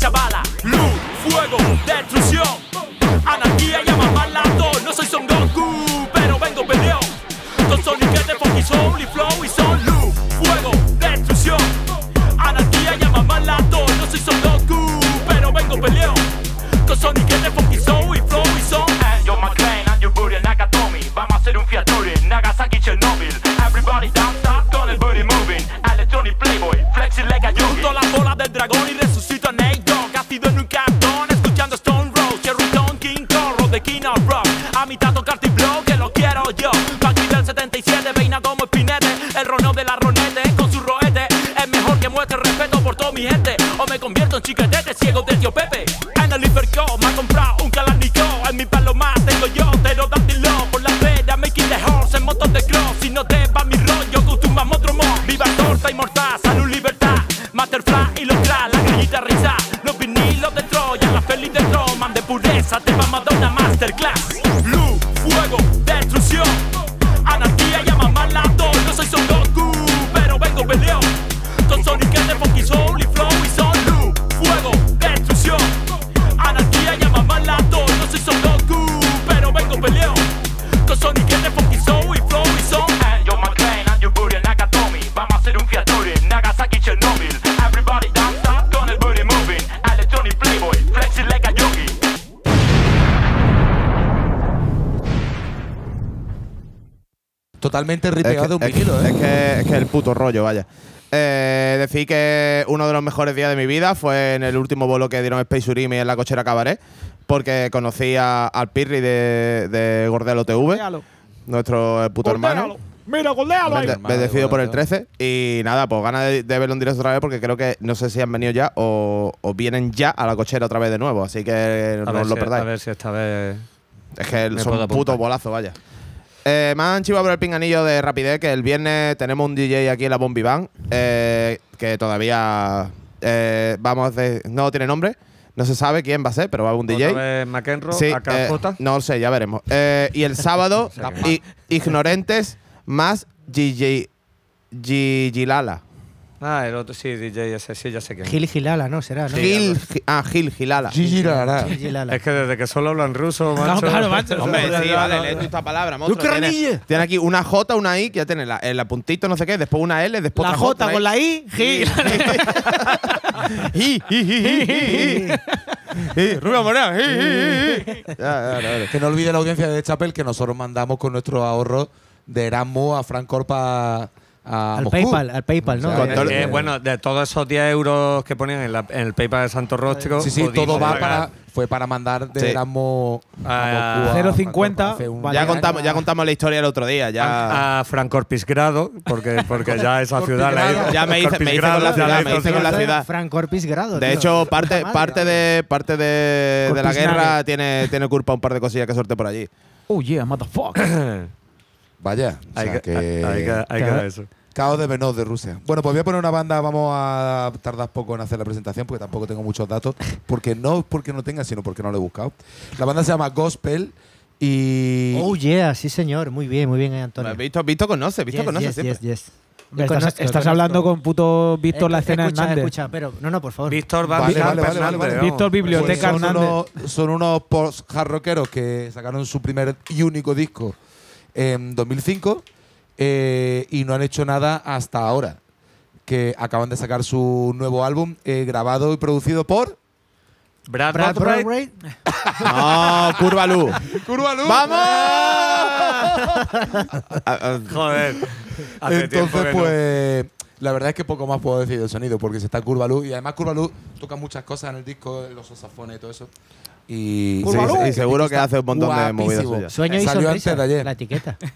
chavala. Luz, fuego, destrucción, yo del 77, peina como espinete. El roneo de la ronete, con su roete. Es mejor que muestre respeto por toda mi gente. O me convierto en chiquetete, ciego de tío Pepe. En el Hiperco, me ha comprado un Kalashnikov En mi palo más tengo yo, pterodáctilo. Por la feria, making the horse en motos de cross. Si no te va mi rollo, con tumba otro mo. Viva torta y mortal, salud, libertad. Masterfly y los la grillita risa Los vinilos de Troya, la feliz de Troman De pureza, te va a masterclass Totalmente Es ripeado de un es, vinilo, que- ¿eh? es que es que el puto rollo, vaya. Eh, decir que uno de los mejores días de mi vida fue en el último bolo que dieron Space Urimi en la cochera Cabaret, porque conocí a- al Pirri de, de Gordelo TV, nuestro puto hermano. Mira, goldealo ahí. Bendecido por el 13. Y nada, pues ganas de, de verlo en directo otra vez porque creo que no sé si han venido ya o, o vienen ya a la cochera otra vez de nuevo. Así que A no os lo si- perdáis. A ver si esta vez. Es que Me son puedo un puto apuntar. bolazo, vaya. Eh, me han chivado por el pinganillo de rapidez que el viernes tenemos un DJ aquí en la Bombi Band eh, que todavía eh, vamos de, no tiene nombre, no se sabe quién va a ser, pero va a haber un Otra DJ. vez McEnroe, Sí, AKJ. eh, no sé, ya veremos. Eh, y el sábado, i- ignorentes más Gigi Gilala. Ah, el otro, sí, DJ ese, sí, ya sé quién. Gil Gilala, ¿no? Será, ¿no? Gil, Gi- ah, Gil Gilala. Gil Gilala. Es que desde que solo hablan ruso, macho. claro, macho. Hombre, sí, vale, lee tú esta palabra, monstruo. Tiene, tiene aquí una J, una I, que ya tiene la, en la puntito, no sé qué, después una L, después La otra J con la I, Gil. Rubén Morán, hi, hi. Ya, ya, ya, ya. Que no olvide la audiencia de Chapel que nosotros mandamos con nuestro ahorro de Erasmus a Frank Corpa a Al Moscú. PayPal, al PayPal, ¿no? O sea, bueno, de todos esos 10 euros que ponían en, la- en el PayPal de Santo Rostro. Sí, sí, todo va para, fue para mandar de Sí. Erasmus Ah, a Moscú. a 0,50, Frank Corpa. Hace un- vale. Ya contamos, ya contamos la historia el otro día. Ya, A Frank Corpisgrado, porque, porque ya esa ciudad la Corpisgrado. Ya me hice- me hice con la ciudad, ya me hizo hice con la ciudad. ciudad. Frank Corpis Grado. de hecho, parte, parte de parte de, de la guerra tiene, tiene culpa un par de cosillas que sorte por allí. Oh, yeah, motherfucker. Vaya, o Hay sea que, que, hay que, hay que dar eso. Caos de Venus de Rusia. Bueno, pues voy a poner una banda, vamos a tardar poco en hacer la presentación porque tampoco tengo muchos datos, porque no porque no tenga, sino porque no lo he buscado. La banda se llama Gospel y Oh, yeah, sí, señor. Muy bien, muy bien, Antonio. Visto, visto conoce, visto Yes, conoce yes, siempre. yes, yes. Estás, Conozco, estás conozco. hablando con puto Víctor La Eh, Escena escucha, Hernández. escucha, pero no, no, por favor. Víctor Vale, vale, vale. Víctor Biblioteca Pues son Hernández. unos, son unos post-hard rockeros que sacaron su primer y único disco en 2005 eh, y no han hecho nada hasta ahora. Que acaban de sacar su nuevo álbum eh, grabado y producido por. Brad, Brad Brad Brad No, Curva Luz. ¡Vamos! Joder. Hace tiempo Entonces, no. La verdad es que poco más puedo decir del sonido, porque se está Curva Luz y además Curva Luz toca muchas cosas en el disco, los saxofones y todo eso. Y, Sí, y seguro que hace un montón de movidas guapísimo. suyas. Sueño y Salió antes de ayer. la etiqueta.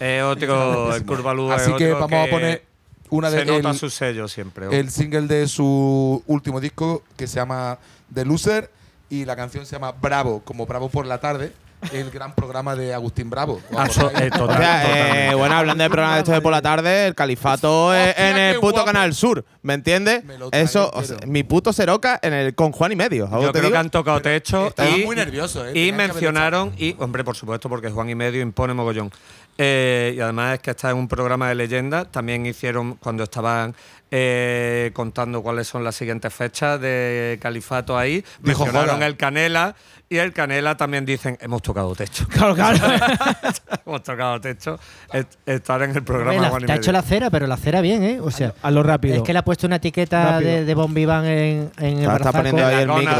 Es otro, el Curvalú es Así que otro vamos a poner una de se nota el- su sello siempre. el single de su último disco que se llama The Loser y la canción se llama Bravo, como Bravo por la tarde, el gran programa de Agustín Bravo. ¿Os Ah, so- eh, O total- sea, eh, bueno, hablando de programas de estos de por la tarde, el califato es en el puto guapo. Canal Sur, ¿me entiendes? Me Eso, entero. o sea, mi puto Seroca en el con Juan y medio. ¿algo Yo te creo digo? que han tocado techo Estaba y, muy nervioso, ¿eh? y mencionaron, y hombre, por supuesto, porque Juan y Medio impone mogollón. Eh, y además es que está en un programa de leyenda. También hicieron, cuando estaban eh, contando cuáles son las siguientes fechas de Califato ahí, Dijo, mencionaron "Joder". el Canela. Y el Canela también dicen, hemos tocado techo. Claro, claro. hemos tocado techo. est- Estar en el programa la- te ha hecho la cera, pero la cera bien, ¿eh? O sea, A lo rápido. es que le ha puesto una etiqueta Rápido. de, de Bon Vivant en, en el está poniendo ahí el micro.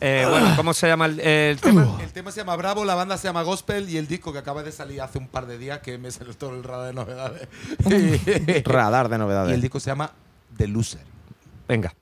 Eh, bueno, ¿cómo se llama el, el tema? El tema se llama Bravo, la banda se llama Gospel y el disco que acaba de salir hace un par de días, que me salió todo el radar de novedades. Radar de y el novedades. disco se llama The Loser. Venga.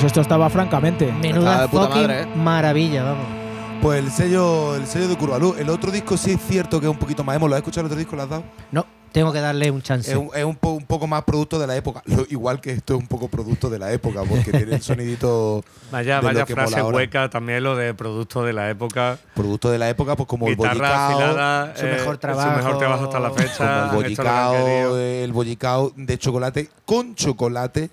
Pues esto estaba francamente. Estaba Menuda de puta fucking madre, ¿eh? maravilla, vamos. Pues el sello, el sello de Curvalú. El otro disco sí es cierto que es un poquito más emo. ¿Lo has escuchado el otro disco? ¿Lo has dado? No, tengo que darle un chance. Es, un, es un po- un poco más producto de la época. Lo- igual que esto es un poco producto de la época, porque tiene el sonidito. Vaya, de lo vaya que frase ahora. hueca también lo de producto de la época. Producto de la época, pues como el bollicao. afilada. su eh, mejor Su mejor trabajo. trabajo hasta la fecha. Como el bollicao, querido. el bollicao de chocolate con chocolate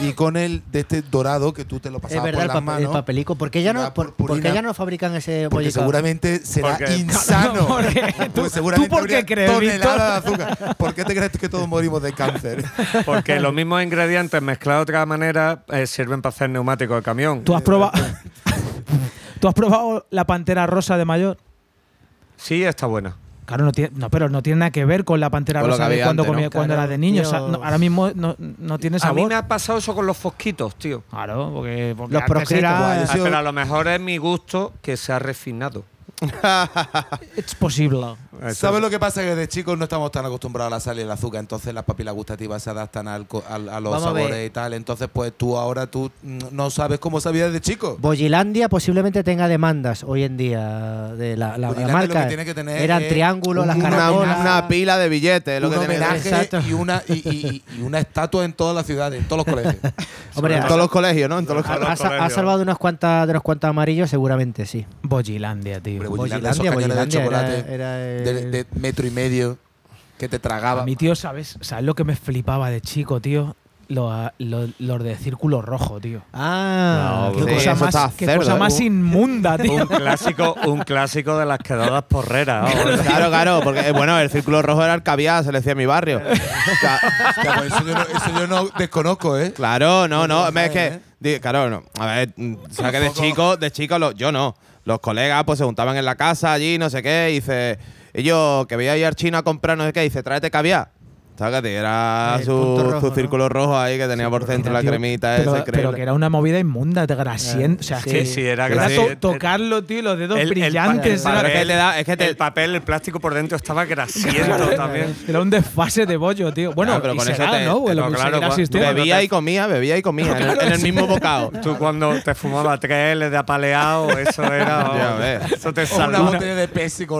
y con el de este dorado que tú te lo es pasabas verdad, por el, las papel- el manos. papelico. ¿Por qué ya, no, por, purpurina. por qué ya no fabrican ese Porque bollicao? seguramente será Porque- insano. Porque Porque tú- seguramente ¿tú por qué crees, de azúcar. ¿Por qué te crees que todos morimos de cáncer? Porque los mismos ingredientes mezclados de otra manera eh, sirven para hacer neumáticos de camión. ¿Tú has probado. ¿Tú has probado la pantera rosa de mayor? Sí, está buena. Claro, no, tiene, no, pero no tiene nada que ver con la pantera Con rosa de cuando, antes, ¿no? comía, cuando Claro, era de niño. O sea, tío. no, ahora mismo no, no tiene A sabor. mí me ha pasado eso con los fosquitos, tío. Claro, porque, porque Los antes proscritos, era- guay, Ah, sido- pero a lo mejor es mi gusto que se ha refinado. Es posible. Eso ¿Sabes es- lo que pasa? Que de chicos no estamos tan acostumbrados a la sal y el azúcar, entonces las papilas gustativas se adaptan al co- al- a los Vamos a ver. sabores y tal. Entonces, pues tú ahora tú no sabes cómo sabías de chico. Boyilandia posiblemente tenga demandas hoy en día de la, la- la Boyilandia lo marca. que tiene que tener Eran triángulos, las una- Una, pila de billetes, lo un que homenaje y una, y, y- y una estatua en todas las ciudades, en todos los colegios. Hombre, En todos los colegios, ¿no? En todos los ha- colegios. ha ha salvado de unos cuantas de unos cuantos amarillos, seguramente sí. Boyilandia, tío. Boyilandia, era- era de, metro y medio que te A tragaba. mi tío, ¿sabes? ¿Sabes lo que me flipaba de chico, tío? Los lo, los de círculo rojo, tío. Ah, No, Qué Sí, cosa más, qué cerdo, cosa ¿eh? más inmunda, tío. Un clásico, un clásico de las quedadas porreras. Claro, claro, porque eh, bueno, el círculo rojo era el caviar, se le decía en mi barrio. Pues eso, yo no, eso yo no desconozco, ¿eh? Claro, no, no, No es que, ¿eh? claro, no. A ver, mm, o sea que de chico, de chico, lo- yo no. Los colegas pues se juntaban en la casa allí, no sé qué, y dice, ellos que veía ir al chino a comprar, no sé qué, dice, tráete caviar. ¿Sabes? Que Era El su, rojo, su ¿no? círculo rojo ahí que tenía por dentro la Tío, cremita pero, esa, pero que era una movida inmunda, de grasiento. O sea, Sí, que sí, era era grasiento. to- tocarlo, tío, los dedos El- el brillantes. pa- era- es que te- el papel, el plástico por dentro estaba grasiento también. Era un desfase de bollo, tío. Bueno, Claro, pero y con eso será, te- ¿no? Bueno, no, pues claro, Bebía y comía, bebía y comía en, el, en el mismo bocado. Tú cuando te fumabas tres L de apaleado, eso era. Ya ves. Eso te O una botella de.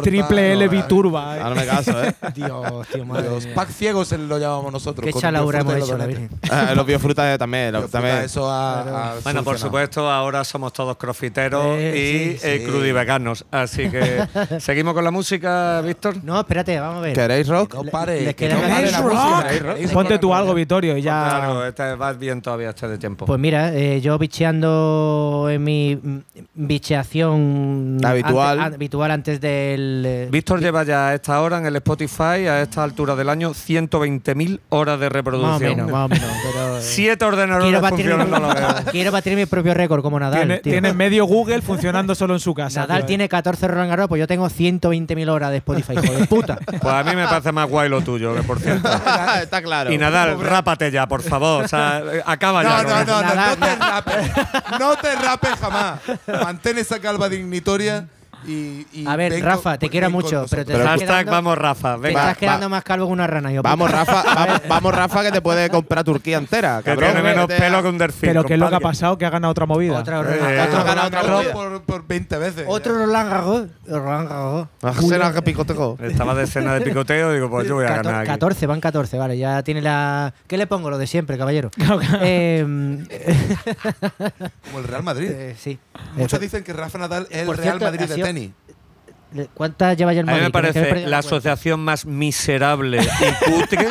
Triple L ¿no? biturba. eh. Hazme caso, ¿eh? Dios, tío, madre pack ciegos se lo llamamos nosotros. Qué biofruta hemos hecho, la. Virgen. Ah, los biofrutas también. los- Biofruta, también. Eso ha, ha Bueno, por supuesto, ahora somos todos crofiteros Eh, y sí, eh, sí. crudiveganos. Así que, ¿seguimos con la música, Víctor? No, espérate, vamos a ver. ¿Queréis rock? No pare. Les que queda no ganar pare la rock. música. ¿Queréis Ponte tú algo, Vittorio, y Claro, ya. este va bien todavía este de tiempo. Pues mira, eh, yo bicheando en mi mm, bicheación Habitual. ante- habitual antes del. eh, Víctor lleva ya a esta hora en el Spotify, a esta altura del año, 120.000 horas de más o reproducción. menos, más o menos. Pero, eh, Siete ordenadores quiero batir, funcionando a la vez. quiero batir mi propio récord como Nadal. Tiene, tío. tiene medio Google funcionando solo en su casa. Nadal tío. tiene 14 Roland Garros, pues yo tengo 120.000 horas de Spotify, hijo de puta. Pues a mí me parece más guay lo tuyo, que por cierto. Está claro. Y Nadal, rápate ya, por favor. O sea, acaba No, ya. no, no, no, no, Nada, te rapes. No te rapes jamás. Mantén esa calva dignitoria y. y A ver, Rafa, te quiero mucho, pero te estás Hashtag quedando, vamos, Rafa. te Venga. estás va. quedando más calvo que una rana. Yo, Vamos, Rafa, vamos, vamos, Rafa, que te puede comprar Turquía entera. Que cabrón. tiene menos pelo que un delfín. Pero ¿qué es lo que ha pasado? Que ha ganado otra movida. Otra Eh, Roland Otro Garros. por, por 20 veces. Otro Roland Garros. Roland Garros. Ah, será que picotejo. Estaba de escena de picoteo, digo, pues yo voy a ganar aquí. 14, van 14, vale. Ya tiene la. ¿Qué le pongo? Lo de siempre, caballero. Em, Como el Real Madrid. eh, sí. Muchos dicen que Rafa Nadal es el Real Madrid de sido- ¿Cuántas lleva ya el A mí Madrid? me parece la asociación más miserable y cutre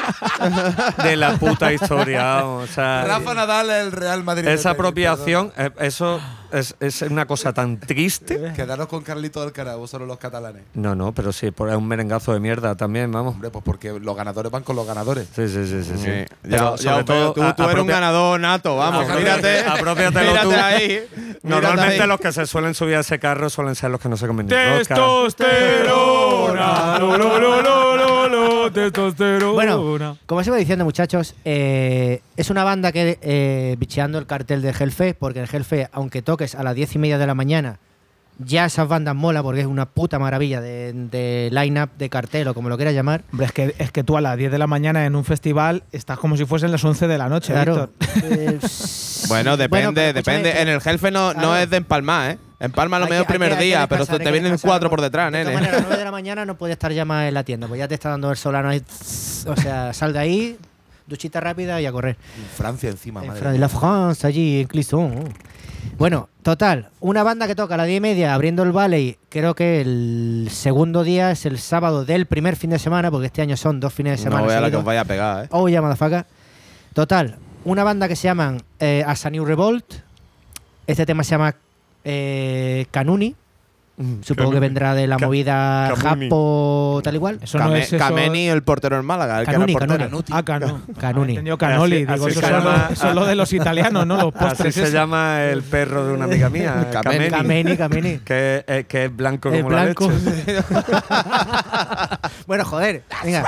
de la puta historia. vamos, o sea, Rafa Nadal es el Real Madrid esa apropiación, eh, eso es, es una cosa tan triste. Quedaros con Carlito Alcaraz, vosotros los catalanes. No, no, pero sí, por- es un merengazo de mierda también, vamos. Hombre, pues porque los ganadores van con los ganadores. Sí, sí, sí, sí. sí. Sí. Pero Ya, sobre ya, todo, tú, tú a- eres un ganador nato, vamos. Apropiatelo mírate tú. ahí. Normalmente ahí. los que se suelen subir a ese carro suelen ser los que no se comen ni. Testosterona. Testosterona. Bueno, como os iba diciendo, muchachos, eh, es una banda que, eh, bicheando el cartel de Hellfest, porque en Hellfest, aunque toques a las 10 y media de la mañana, Ya esas bandas mola porque es una puta maravilla de, de line-up, de cartel o como lo quieras llamar. Hombre, es que, es que tú a las 10 de la mañana en un festival estás como si fuesen las 11 de la noche, Claro. Víctor. Eh, Bueno, depende, depende. En el Helfe no, no es de empalmar, ¿eh? Empalma lo Hay mejor que- el primer hay hay día, pero te vienen cuatro por detrás, De todas nene. maneras, a las 9 de la mañana no puede estar ya más en la tienda, pues ya te está dando el solano ahí. O sea, sal de ahí, duchita rápida y a correr. En Francia encima, En madre la France, allí en Clisson. Bueno, total, una banda que toca a las 10 y media abriendo el Valley, creo que el segundo día es el sábado del primer fin de semana, porque este año son dos fines de semana. No vea la que os vaya a pegar, ¿eh? Oh, ya, motherfucker. Total, una banda que se llaman eh, As a New Revolt. Este tema se llama eh, Kanuni. Supongo que vendrá de la movida Kamuni. japo tal igual. Eso no Came- es eso. Cameni, el portero en Málaga, el Canuni, que era portero. Canuni. Ah, cano. Canuni. Entendido canoli. Así- Digo, así eso, se son llama- lo- eso es lo de los italianos, ¿no? Los Así se llama el perro de una amiga mía, Kameni. Kameni, que, es, que es blanco El como blanco. la leche. bueno, joder. Venga,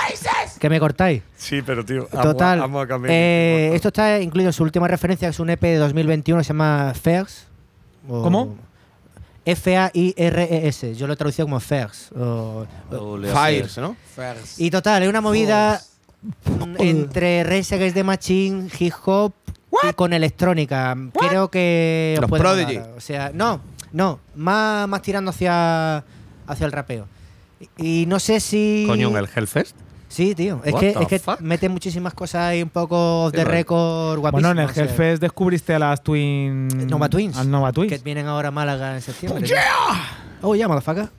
que me cortáis. Sí, pero tío, amo, Total. amo a Kameni. eh, esto está incluido en su última referencia, que es un EP de 2021 que se llama Fairs. O- ¿Cómo? F-A-I-R-E-S. E Yo lo he traducido como Fairs. o- Fires, ¿no? Y total, es una movida mm, entre Race Against the Machine, hip hop y con electrónica. Creo que. os Los Prodigy. O sea, no, no, más, más tirando hacia, hacia el rapeo. Y, y no sé si. Coño, en el Hellfest. Sí, tío. Es What que, es que mete muchísimas cosas ahí un poco de raro. récord guapísimas. Bueno, en el o sea, Hellfest descubriste a las Twin. Nova Twins. Al Nova Twins. Que vienen ahora a Málaga en septiembre. Oh, yeah, motherfucker.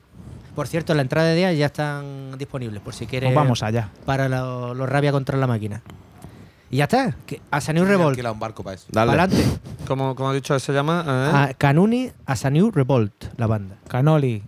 Por cierto, la entrada de día ya están disponibles, por si quieres. Pues vamos allá. Para los lo rabia contra la máquina. Y ya está. Que, a New Revolt. Un barco para eso. Dale. Adelante. ¿Cómo, cómo ha dicho se llama? Eh, A Canuni a New Revolt, la banda. Canoli.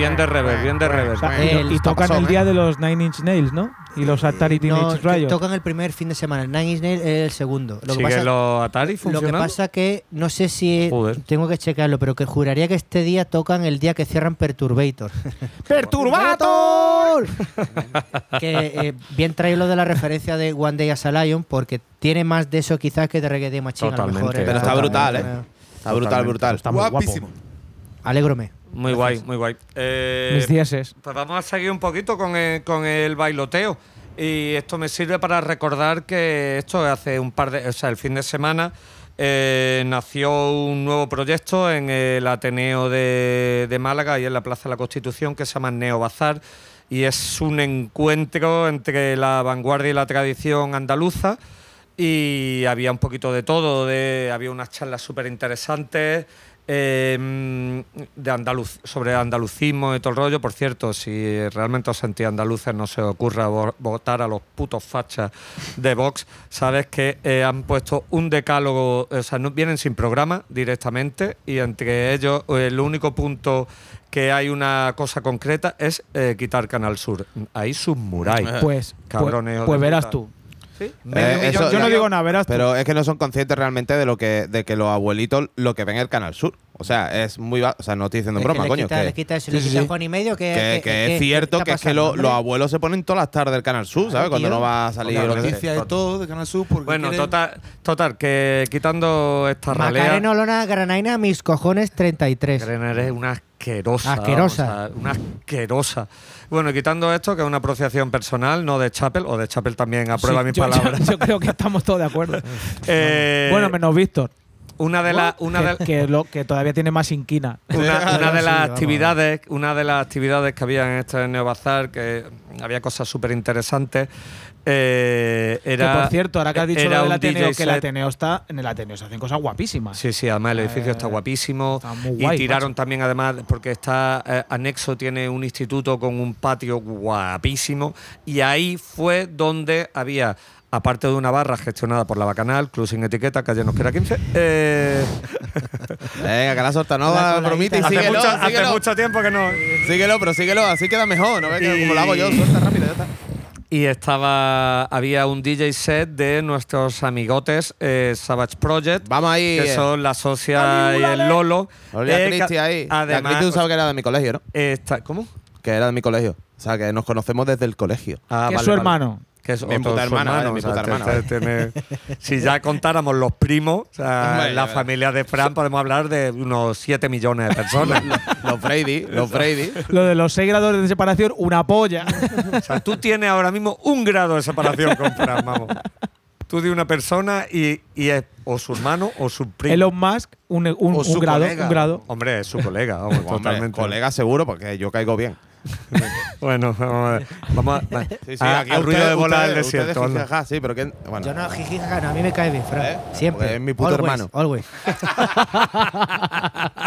Bien de rever, bien de rever. O sea, El- y, tocan el día de los Nine Inch Nails, ¿no? Y los Atari No, Teenage Riot. tocan el primer fin de semana. El Nine Inch Nails es el segundo. Lo que, ¿Sigue pasa, los Atari lo que pasa que no sé si Joder. tengo que checarlo, pero que juraría que este día tocan el día que cierran Perturbator. ¡Perturbator! que eh, bien trae lo de la referencia de One Day as a Lion porque tiene más de eso quizás que de Reggae de Machine a lo Totalmente. mejor. Pero está brutal, ¿eh? Está brutal, brutal. Está muy guapo. Guapísimo. Alégrome. Muy guay, muy guay. Eh, Mis dieces. Pues vamos a seguir un poquito con el, con el bailoteo. Y esto me sirve para recordar que esto hace un par de. O sea, el fin de semana eh, nació un nuevo proyecto en el Ateneo de, de Málaga y en la Plaza de la Constitución que se llama Neo Bazar. Y es un encuentro entre la vanguardia y la tradición andaluza. Y había un poquito de todo, de, había unas charlas súper interesantes eh, de andaluz, sobre andalucismo y todo el rollo. Por cierto, si realmente os sentís andaluces, no se os ocurra vo- votar a los putos fachas de Vox. Sabes que eh, han puesto un decálogo, o sea, no, vienen sin programa directamente y entre ellos eh, el único punto que hay una cosa concreta es eh, quitar Canal Sur. Ahí submuráis. Pues, Cabrones, pues, hijos pues de verás tú. ¿Sí? Eh, yo, eso- yo no digo nada, verás tú. Pero es que no son conscientes realmente de lo que de que los abuelitos lo que ven en el Canal Sur. O sea, es muy o sea, no estoy diciendo Es que broma, coño, quita, que, le quita eso, Sí, le sí, quita sí. Juan y medio que, que, que es cierto está que es que pasando, lo- los abuelos se ponen todas las tardes del Canal Sur, ¿sabes? Cuando no va a salir La lo que sea. noticia de todo de Canal Sur. porque Bueno, quieren- total, total, que quitando esta ralea. Macarena Olona Granaina, mis cojones 33. Macarena eres una asquerosa. Asquerosa. vamos a- una asquerosa. Bueno, y quitando esto, que es una apreciación personal, no de Chapel, o de Chapel también aprueba Sí, mis yo- palabras. Yo, creo que estamos todos de acuerdo. Eh, bueno, menos Víctor. una de las una que, de, que lo, que todavía tiene más inquina. una, una de las actividades, una de las actividades que había en este Neobazar, que había cosas súper interesantes, eh, era. que por cierto, ahora que has dicho lo del Ateneo, DJ que el. Ateneo está. En el Ateneo se hacen cosas guapísimas. Sí, sí, además el edificio Eh, está guapísimo. está muy y guay, tiraron macho. también, además, porque está eh, anexo, tiene un instituto con un patio guapísimo. Y ahí fue donde había, aparte de una barra gestionada por la Bacanal, Club sin etiqueta, calle nos queda 15. eh, Venga, que la solta, no La va bromita y hace, síguelo, mucho, hace síguelo. mucho tiempo que no. Síguelo, pero síguelo, así queda mejor, ¿no Y- como lo hago yo? Suelta rápido, ya está. Y estaba, había un DJ set de nuestros amigotes eh, Savage Project. Vamos ahí. Que eh, son la socia y el Lolo. Olía Eh, Cristi ahí. La Además, Cristi tú sabes que era de mi colegio, ¿no? está- ¿Cómo? Que era de mi colegio. O sea, que nos conocemos desde el colegio. Ah, que es su vale. hermano. Que es Mi otro puta hermana, hermano, mi o sea, puta te- hermana, te- si ya contáramos los primos, o sea, Hombre, la familia de Fran, podemos hablar de unos 7 millones de personas. Los Brady, los Brady. Lo de los 6 grados de separación, una polla. o sea, tú tienes ahora mismo un grado de separación con Fran, vamos. Tú de una persona y, y es o su hermano o su primo. Elon Musk, un, un- O su un grado, un grado. Hombre, es su colega, vamos, Hombre, totalmente. colega seguro, porque yo caigo bien. Bueno, vamos a ver. Vamos a, Sí, sí, a- aquí al ruido de bola del desierto. ustedes jijijaja, sí, pero que. Bueno, Yo no, jiji, jaja, no, a mí me cae bien, Fran. ¿Eh? Siempre. Porque es mi puto Always, hermano. Always.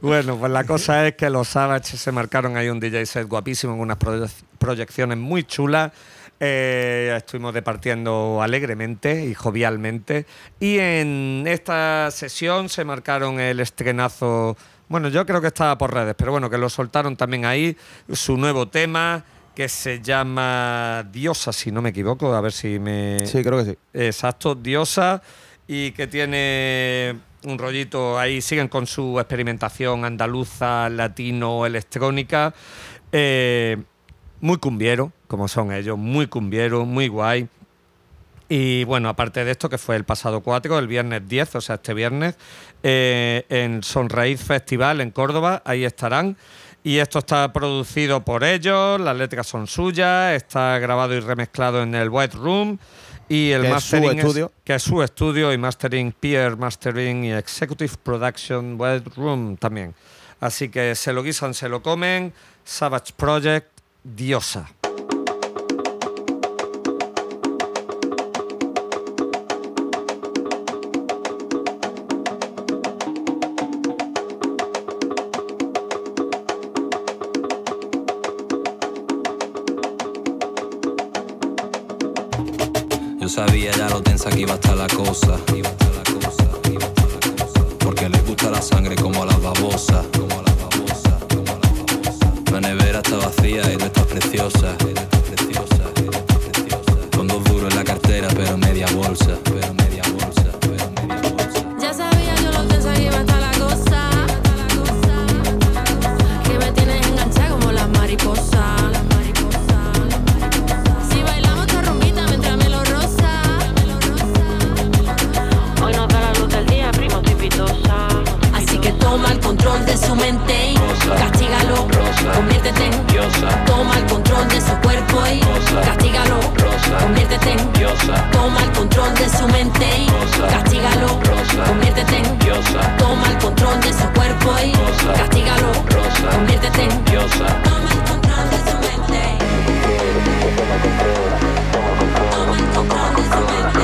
Bueno, pues la cosa es que los Savage se marcaron ahí un DJ set guapísimo, con unas proye- proyecciones muy chulas. Eh, estuvimos departiendo alegremente y jovialmente. Y en esta sesión se marcaron el estrenazo. Bueno, yo creo que estaba por redes, pero bueno, que lo soltaron también ahí. Su nuevo tema, que se llama Diosa, si no me equivoco, a ver si me. Sí, creo que sí. Exacto, Diosa, y que tiene un rollito ahí, siguen con su experimentación andaluza, latino, electrónica. Eh, muy cumbiero, como son ellos, muy cumbiero, muy guay. Y bueno, aparte de esto, que fue el pasado 4, el viernes 10, o sea, este viernes, eh, en Sonraíz Festival en Córdoba, ahí estarán. Y esto está producido por ellos, las letras son suyas, está grabado y remezclado en el White Room. Y el Que es su mastering estudio. que es su estudio y mastering, peer mastering y executive production White Room también. Así que se lo guisan, se lo comen. Savage Project, Diosa. Lo tensa que iba a estar la cosa. Porque le gusta la sangre como a las babosas. La nevera está vacía y tú estás preciosa. Con dos duros en la cartera. Pero media bolsa, mente y castígalo. Conviértete en diosa. Toma el control de su cuerpo y castígalo. Conviértete en diosa. Toma el control de su mente y castígalo. Conviértete en diosa. Toma el control de su cuerpo y castígalo. Conviértete en diosa. Toma el control de su mente. Toma el control de su mente.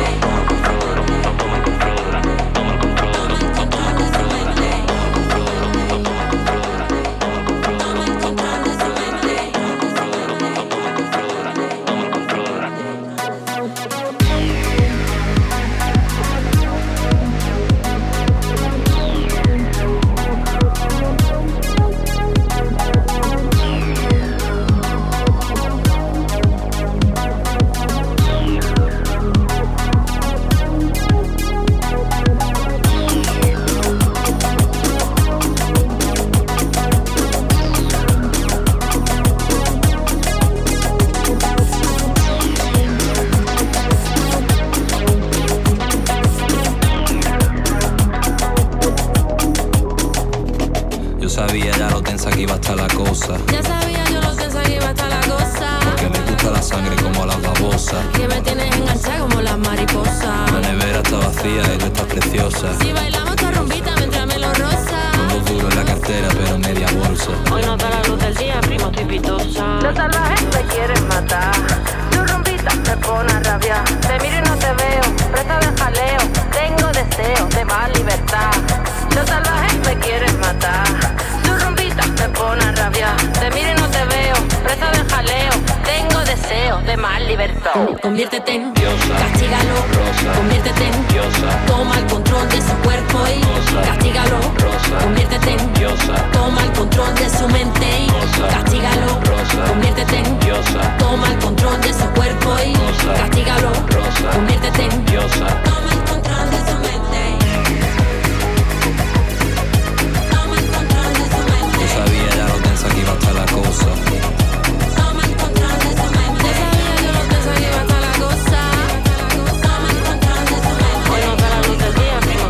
Las mariposas. La nevera está vacía y tú estás preciosa. Si bailamos esta rumbita mientras me lo rosa. Con dos duros en la cartera, pero media bolsa. Hoy nos da la luz del día, primo, estoy pitosa. Los salvajes me quieren matar. Tu rumbita me pone a rabiar. Te miro y no te veo, presa de jaleo. Tengo deseo de más libertad. Los salvajes me quieren matar. Me pone. Te miro y no te veo, presa de jaleo. Tengo deseo de más libertad. Conviértete en diosa. Castígalo. Conviértete en diosa. Toma el control de su cuerpo y castígalo. Conviértete en diosa. Toma el control de su mente y castígalo. Conviértete en diosa. Toma el control de su cuerpo y castígalo. Conviértete en diosa. Toma el control de su mente. Tensa que iba a estar la cosa. Toma el control de su mente. Ya sabía yo lo tensa que iba a estar la cosa. Toma el control de su mente. Hoy nos da la luz del día, primo.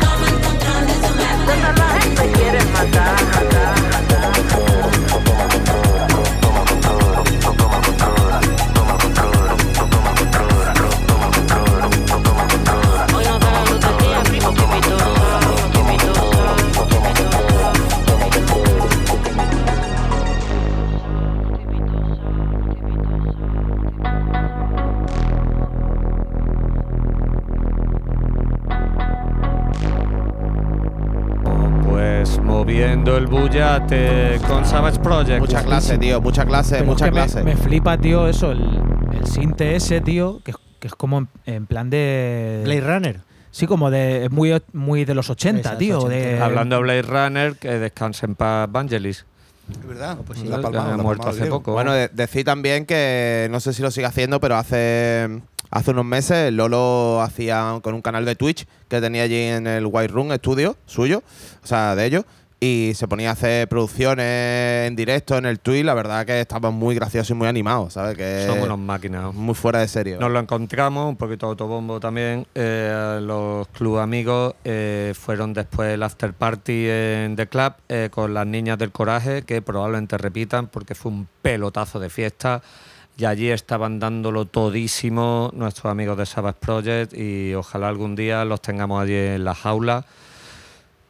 Toma el control de mente. Me quieren matar. El bullate con Savage Project. Mucha clase, tío, mucha clase, Pero es mucha que clase. Me, flipa, tío, eso, el, el sinte ese, tío, que, es- que es como en, en plan de. Blade Runner. Sí, como de. es Muy, muy de los 80, Exacto, tío. 80. De, Hablando de Blade Runner, que descanse en paz Vangelis. Es verdad. pues sí, la ha la muerto hace poco. Bueno, de- decir también que no sé si lo sigue haciendo, pero hace, hace unos meses Lolo hacía con un canal de Twitch que tenía allí en el White Room estudio suyo, o sea, de ellos, y se ponía a hacer producciones en directo en el Twitch. La verdad que estaba muy gracioso y muy animado, ¿sabes? Que Son unos máquinas. muy fuera de serie. Nos lo encontramos, un poquito de autobombo también. eh, los club amigos eh, fueron después el after party en The Club eh, con las niñas del coraje, que probablemente repitan porque fue un pelotazo de fiesta. Y allí estaban dándolo todísimo nuestros amigos de Savage Project y ojalá algún día los tengamos allí en la jaula,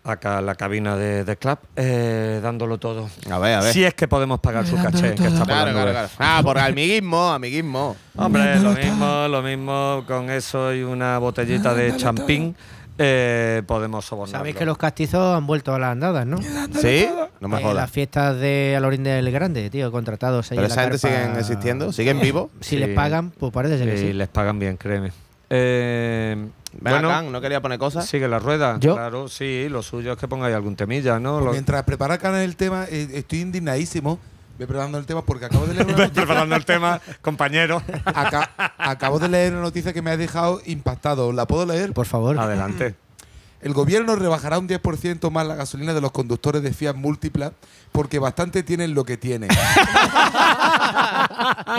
acá en la cabina de Club, eh, dándolo todo. A ver, a ver. Si es que podemos pagar su caché, que está por Claro, claro, claro. Ah, por amiguismo, amiguismo. Hombre, lo mismo, lo mismo con eso y una botellita de champín eh, podemos sobornarlo. Sabéis que los castizos han vuelto a las andadas, ¿no? ¿Sí? No me En jodas. las fiestas de Alorín del Grande, tío, contratados ahí Pero esa gente carpa. siguen existiendo, siguen vivos. Si Sí. les pagan, pues parece ser que Sí, sí. les pagan bien, créeme. Eh, Bueno. Can, ¿no quería poner cosas? Sigue la rueda. ¿Yo? Claro, sí, lo suyo es que pongáis algún temilla, ¿no? Pues Lo- mientras prepara Can el tema, eh, estoy indignadísimo. Voy preparando el tema porque acabo de leer una noticia. Preparando el tema, compañero. Aca- acabo de leer una noticia que me ha dejado impactado. ¿La puedo leer? Por favor. Adelante. El gobierno rebajará un 10% más la gasolina de los conductores de Fiat Múltipla porque bastante tienen lo que tienen.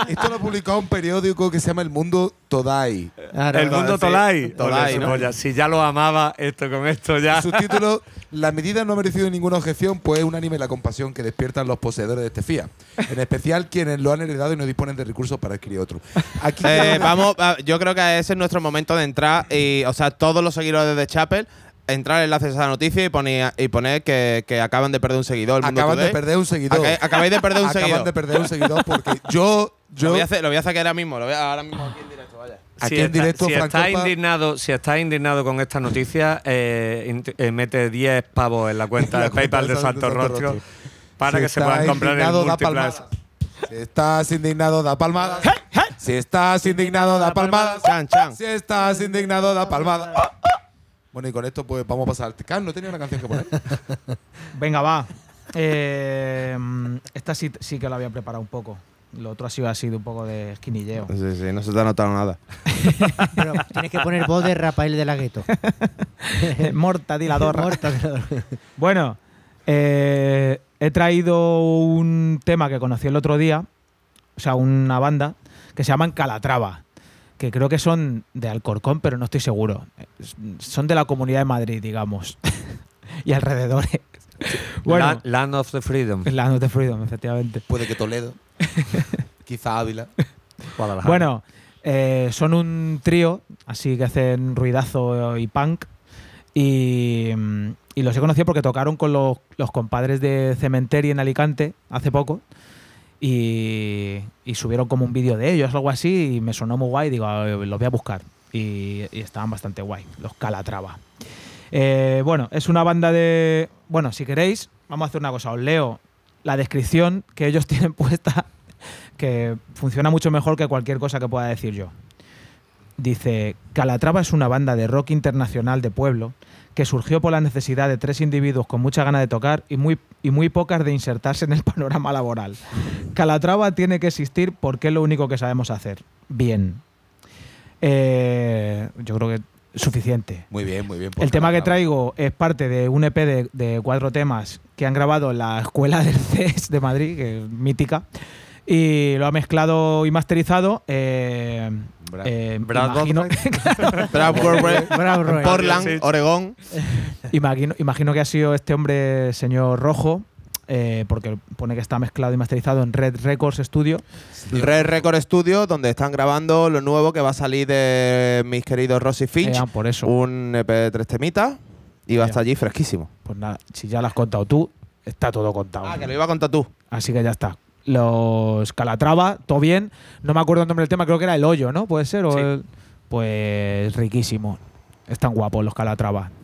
Esto lo ha publicado un periódico que se llama El Mundo Todai. Claro. el mundo su ¿no? polla. Si ya lo amaba, esto con esto ya. Subtítulo: La medida no ha merecido ninguna objeción, pues es unánime la compasión que despiertan los poseedores de este Fiat. En especial quienes lo han heredado y no disponen de recursos para adquirir otro. Aquí Eh, vamos, va- yo creo que ese es nuestro momento de entrar y, o sea, todos los seguidores de Chapel, entrar enlaces a esa noticia y poner, y poner que, que acaban de perder un seguidor. El Mundo acaban de perder un seguidor. Aca- acabáis de perder un Acaban seguidor. de perder un seguidor porque yo. Lo yo voy, a hacer, lo voy a hacer ahora mismo, lo voy a- ahora mismo aquí en directo, vaya. Aquí si en está- directo, si estás indignado, si estás indignado con esta noticia, eh, eh, mete 10 pavos en la cuenta La de PayPal de Santo Rostro para Si que se puedan comprar Multiplas. palmadas. Si estás indignado, da palmadas. Si estás indignado, da chan. Si estás indignado, da palmadas. Bueno, y con esto pues vamos a pasar al Can, ¿no tenía una canción que poner? Venga, va. Eh, esta sí, sí que la había preparado un poco. Lo otro ha sido, ha sido un poco de esquinilleo. Sí, sí, no se te ha notado nada. Pero tienes que poner voz de Rafael de la Gueto. Morta, di la dorra. Morta, claro. Bueno, eh, he traído un tema que conocí el otro día, o sea, una banda que se llaman Calatrava, que creo que son de Alcorcón, pero no estoy seguro. Son de la Comunidad de Madrid, digamos, y alrededores. Bueno, La- Land of the Freedom. Land of the Freedom, efectivamente. Puede que Toledo. Quizá Ávila. Guadalajara. Bueno, eh, son un trío, así que hacen ruidazo y punk. Y, mm, y los he conocido porque tocaron con los, los compadres de Cementerio en Alicante hace poco. Y, y subieron como un vídeo de ellos, algo así, y me sonó muy guay. Digo, "Ah, los voy a buscar. Y, estaban bastante guay, los Calatrava. Eh, bueno, es una banda de. Bueno, si queréis, vamos a hacer una cosa. Os leo la descripción que ellos tienen puesta, que funciona mucho mejor que cualquier cosa que pueda decir yo. Dice: Calatrava es una banda de rock internacional de pueblo que surgió por la necesidad de tres individuos con mucha gana de tocar y muy, y muy pocas de insertarse en el panorama laboral. Calatrava tiene que existir porque es lo único que sabemos hacer. Bien. Eh, yo creo que es suficiente. Muy bien, muy bien. El tema que traigo es parte de un EP de, de cuatro temas que han grabado en la Escuela del CES de Madrid, que es mítica, y lo ha mezclado y masterizado. eh, Brad- eh, Brad imagino, Bravo, Roy. Portland. Oregón. imagino, imagino que ha sido este hombre, señor Rojo, eh, porque pone que está mezclado y masterizado en Red Records Studio. Red Record Studio, donde están grabando lo nuevo que va a salir de mis queridos Rosy Finch. Eh, por eso. Un EP de tres temitas. Y va a Ya. estar allí fresquísimo. Pues nada, si ya lo has contado tú, está todo contado. Ah, que lo iba a contar tú. Así que ya está. Los Calatrava, todo bien. No me acuerdo el nombre del tema, creo que era El Hoyo, ¿no? Puede ser. o Sí. el- pues riquísimo. Están guapos los Calatrava. Calatrava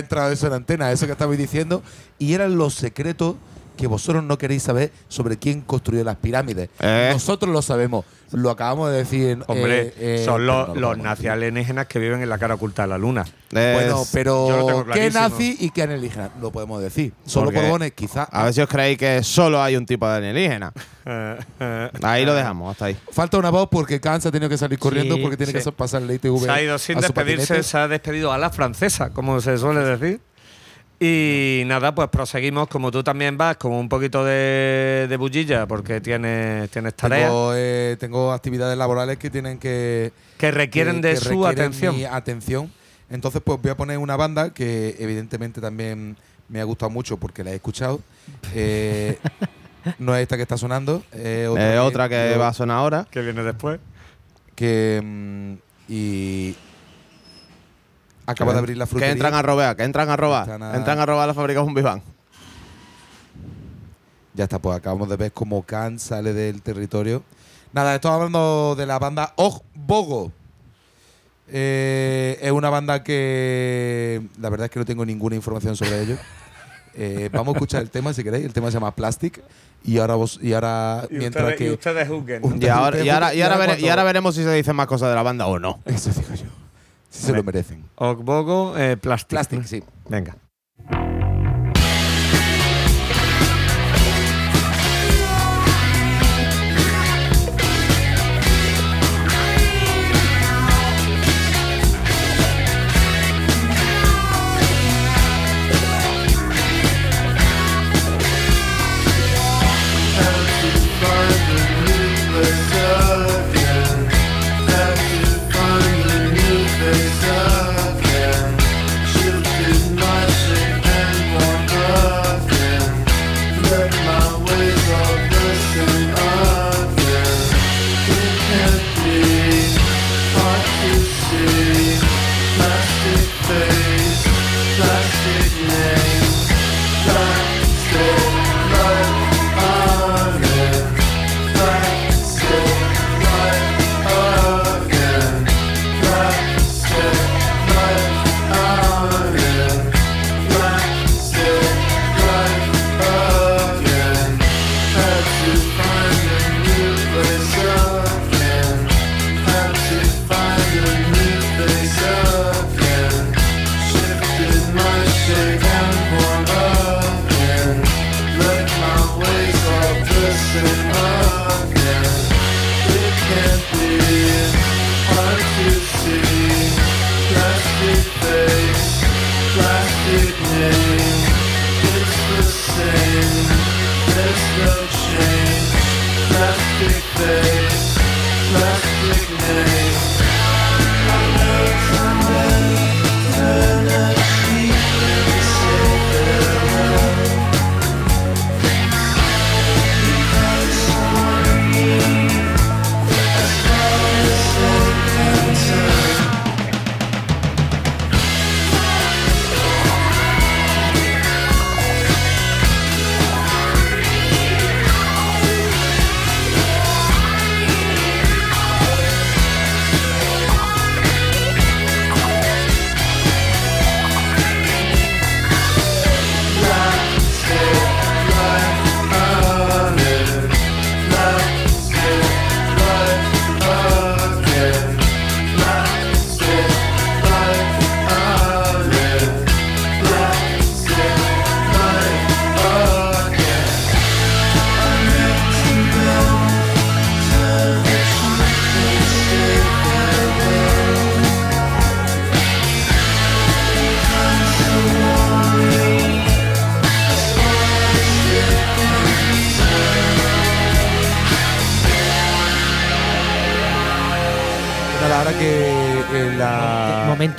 entrado eso en antena, eso que estabais diciendo. Y eran los secretos que vosotros no queréis saber sobre quién construyó las pirámides. Eh. Nosotros lo sabemos. Lo acabamos de decir. Hombre, eh, eh, son los, no lo los podemos nazi decir. alienígenas que viven en la cara oculta de la luna. Bueno, pero lo ¿qué nazi y qué alienígena? No podemos decir. Solo Porque- Borbones, quizá. A ver si os creéis que solo hay un tipo de alienígena. Ahí lo dejamos, hasta ahí. Falta una voz porque Khan se ha tenido que salir corriendo Sí, porque tiene sí. que pasar el ITV. Se ha ido sin despedirse, patinete. se ha despedido a la francesa, como se suele decir. Y nada, pues proseguimos, como tú también vas, con un poquito de, de bullilla, porque tienes, tienes tareas Tengo, eh, tengo actividades laborales que tienen que. que requieren que- de que su requieren atención. mi atención. Entonces, pues voy a poner una banda que evidentemente también me ha gustado mucho porque la he escuchado. Eh, no es esta que está sonando, es otra, Eh, otra que yo- va a sonar ahora. Que viene después. que mm, y acaba Que- de abrir la Que frutería. entran a robar, que entran a robar. Están a- Entran a robar la fábrica Jumbiván. Ya está, pues acabamos de ver cómo Khan sale del territorio. Nada, estoy hablando de la banda Og Bogo. Eh, es una banda que la verdad es que no tengo ninguna información sobre ello. Eh, vamos a escuchar el tema si queréis. El tema se llama Plastic. Y ahora vos, y ahora Y mientras ustedes, y que. ustedes juzguen. Un- Y ahora, y ahora, y ahora, vere- cuando- y ahora veremos si se dicen más cosas de la banda o no. Eso digo yo. Se lo merecen. Ogbogo, eh, Plastic. Plastic, sí. Venga.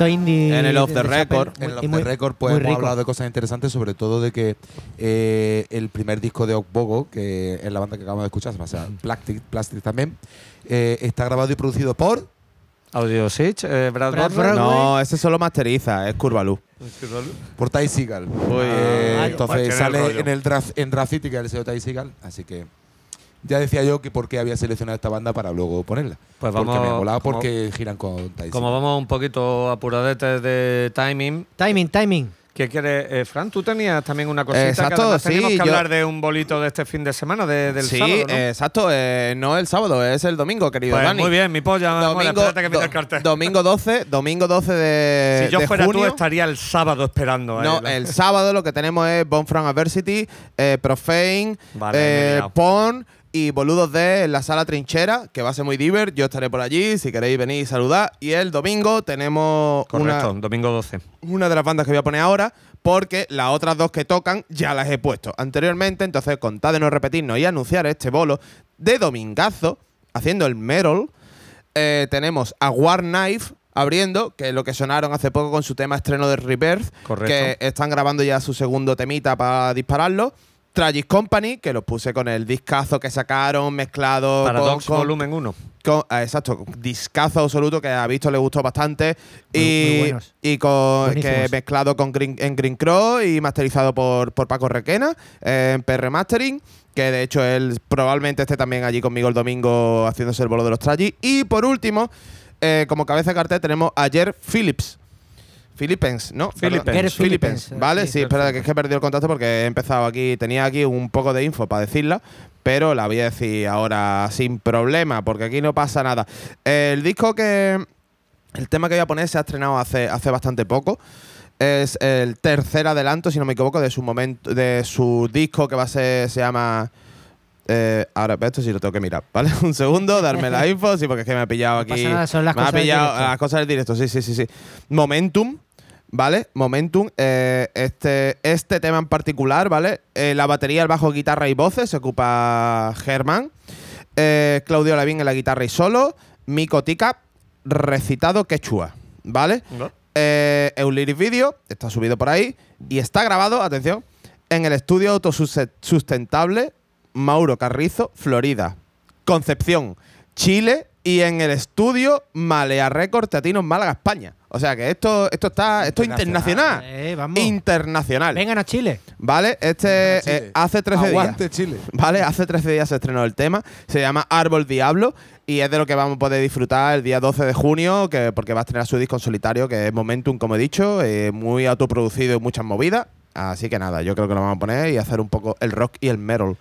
Indie. En el off the record. En los y muy- de Record pues hemos rico. hablado de cosas interesantes, sobre todo de que eh, el primer disco de Ogbogo, que es la banda que acabamos de escuchar, se llama Plastic, Plastic también, eh, está grabado y producido por Audio Sitch, eh, Brad, Brad. No, ese solo masteriza, es Curvalú. por Ty Seagal. Uy. Eh, Ah, entonces el sale en el Dra- en Dracity, que es el sello Ty Seagal, así que ya decía yo que por qué había seleccionado esta banda para luego ponerla. Pues Porque vamos- me molaba como- porque giran con Tyson. Como vamos un poquito apuradetes de timing. Timing, timing. ¿Qué quieres? Eh, Fran, tú tenías también una cosita Exacto, que sí, teníamos que yo- hablar de un bolito de este fin de semana, de- del sí, sábado, ¿no? exacto. eh, no el sábado, es el domingo, querido Pues Dani. muy bien, mi polla. Domingo, espérate que el do- cartel. domingo 12, domingo 12 de, si yo de fuera junio. tú, estaría el sábado esperando. ahí, No, la- el sábado lo que tenemos es Bone from Adversity, eh, Profane, Vale, eh. Porn y Boludos de en la sala trinchera, que va a ser muy diver. Yo estaré por allí, si queréis venir y saludar. Y el domingo tenemos Correcto, una, domingo 12. una de las bandas que voy a poner ahora, porque las otras dos que tocan ya las he puesto anteriormente. Entonces, contad de no repetirnos y anunciar este bolo de domingazo, haciendo el Metal. Eh, tenemos a War Knife abriendo, que es lo que sonaron hace poco con su tema estreno de Rebirth, Correcto. que están grabando ya su segundo temita para dispararlo. Tragic Company, que lo puse con el discazo que sacaron mezclado Paradox con, con- volumen 1. con- ah, exacto, discazo absoluto que a visto le gustó bastante Muy- y, muy y con que mezclado con Green, en Green Crow y masterizado por, por Paco Requena eh, en PR Mastering, que de hecho él probablemente esté también allí conmigo el domingo haciéndose el bolo de los Tragic. Y por último, eh, como cabeza de cartel tenemos a Jer Phillips. Philippens, ¿no? Philippens, Philippens, ¿vale? sí, Sí, espera, que es que he perdido el contacto porque he empezado aquí, tenía aquí un poco de info para decirla, pero la voy a decir ahora sin problema, porque aquí no pasa nada. El disco que. El tema que voy a poner se ha estrenado hace, hace bastante poco. Es el tercer adelanto, si no me equivoco, de su momento, de su disco que va a ser, se llama. Eh, ahora, esto sí lo tengo que mirar, ¿vale? Un segundo, darme la info, sí, porque es que me ha pillado No aquí. pasa nada, son las me ha cosas del pillado directo. las cosas del directo, sí, sí, sí, sí. Momentum, ¿vale? Momentum. eh, este, este tema en particular, ¿vale? Eh, la batería, el bajo, guitarra y voces se ocupa Germán. Eh, Claudio Lavín en la guitarra y solo. Mico Tica, recitado quechua, ¿vale? Eh, Euliris Video, está subido por ahí. Y está grabado, atención, en el estudio autosustentable Mauro Carrizo, Florida. Concepción, Chile. Y en el estudio Malea Record Teatinos, Málaga, España. O sea que esto, esto está. Esto es internacional. Eh, vamos. Internacional. Vengan a Chile. ¿Vale? Este Chile. eh, hace 13 Aguante, días. Chile. ¿Vale? Hace 13 días se estrenó el tema. Se llama Árbol Diablo. Y es de lo que vamos a poder disfrutar el día 12 de junio, que, porque va a estrenar su disco en solitario, que es Momentum, como he dicho, eh, muy autoproducido y muchas movidas. Así que nada, yo creo que lo vamos a poner y hacer un poco el rock y el metal.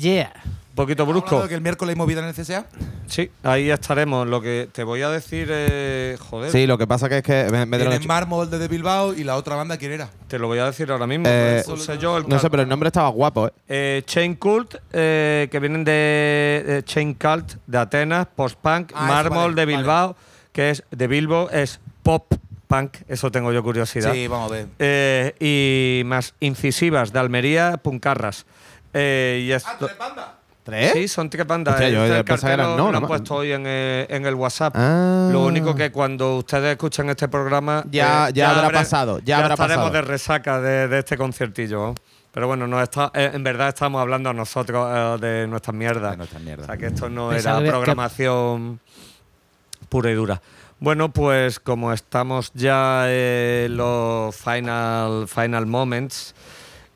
Yeah. Un poquito ¿Hemos brusco. de que el miércoles hay movida en el CSA? Sí, ahí estaremos. Lo que te voy a decir, eh, joder, Sí, lo que pasa que es que. me- me que- Mármol desde Bilbao y la otra banda, ¿quién era? te lo voy a decir ahora mismo. Eh, Lo sé yo, el no sé, pero el nombre estaba guapo, ¿eh? Eh, Chain Cult, eh, que vienen de, de Chain Cult de Atenas, Post Punk, Ah, Mármol vale, de Bilbao, que es de Bilbo, es Pop Punk, eso tengo yo curiosidad. Sí, vamos a ver. Eh, y más incisivas de Almería, Puncarras. Eh, y esto- ¿Tres? Sí, son tres bandas. Hostia, yo que cartel lo- no, lo han puesto hoy en, eh, en el WhatsApp. Ah. Lo único que cuando ustedes escuchan este programa. Ya- eh, ya habrá habré- pasado, ya habrá estaremos pasado. de resaca de, de este conciertillo. Pero bueno, no está, eh, en verdad estamos hablando nosotros eh, de nuestras mierdas. De nuestras mierdas. O sea que esto no era que- programación pura y dura. Bueno, pues como estamos ya en los final, final moments,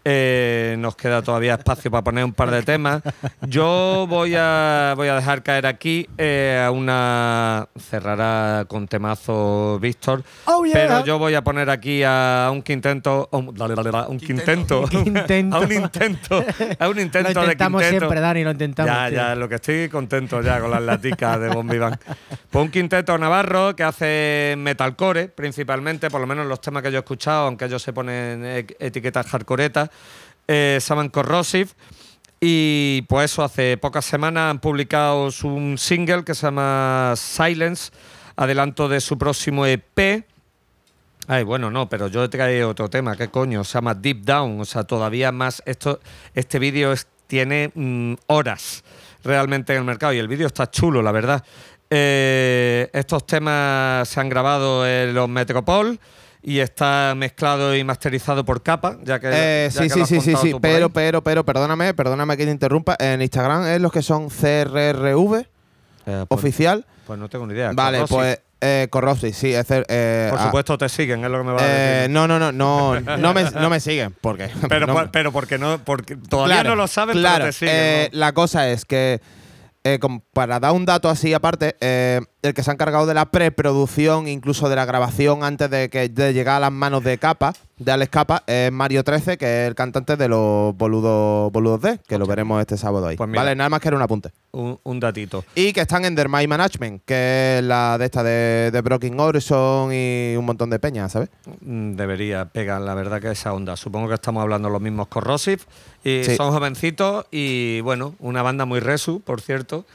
eh, nos queda todavía espacio para poner un par de temas. Yo voy a, voy a dejar caer aquí eh, a una. Cerrará con temazo Víctor. Oh, yeah. Pero yo voy a poner aquí a un quinteto. a Un, dale, dale, dale, un quinteto. Quintento. a un intento. A un intento Lo de intentamos siempre, Dani, lo intentamos. Ya, tío. ya, lo que estoy contento ya con las laticas de Bombi Bang. Pues un quinteto navarro que hace metalcore, principalmente, por lo menos los temas que yo he escuchado, aunque ellos se ponen e- etiquetas hardcoretas, eh, se llaman Corrosive. Y pues eso, hace pocas semanas han publicado un single que se llama Silence, adelanto de su próximo EP. Ay, bueno, no, pero yo he traído otro tema, ¿qué coño? Se llama Deep Down, o sea, todavía más. Esto, este vídeo tiene mm, horas realmente en el mercado y el vídeo está chulo, la verdad. Eh, estos temas se han grabado en los Metropol y está mezclado y masterizado por capa, ya que. Eh, ya sí, que sí, sí, sí, sí. por Pero, pero, pero, perdóname, perdóname que te interrumpa. En Instagram es los que son CRRV Eh, pues, oficial. pues no tengo ni idea. Vale, pues eh, Corrosive, sí. Es, eh, Por ah, supuesto te siguen, es lo que me va a eh, decir. no, no, no, no, no me, no me siguen. Porque, Pero, no por- me- pero porque no, porque todavía Claro, no lo saben, claro, pero te siguen. eh, ¿no? La cosa es que, eh, como para dar un dato así aparte, eh, el que se ha encargado de la preproducción, incluso de la grabación antes de que de llegar a las manos de Capa, de Alex Capa, es Mario 13, que es el cantante de los boludos, boludos D, que lo veremos este sábado ahí. Pues mira. vale, nada más que era un apunte. Un, un datito. Y que están en Dermay Management, que es la de esta de, de Broken Horizon y un montón de peñas, ¿sabes? Mm, Debería pegar, la verdad, que esa onda. Supongo que estamos hablando los mismos Corrosive. Y Sí. Son jovencitos y, bueno, una banda muy resu, por cierto.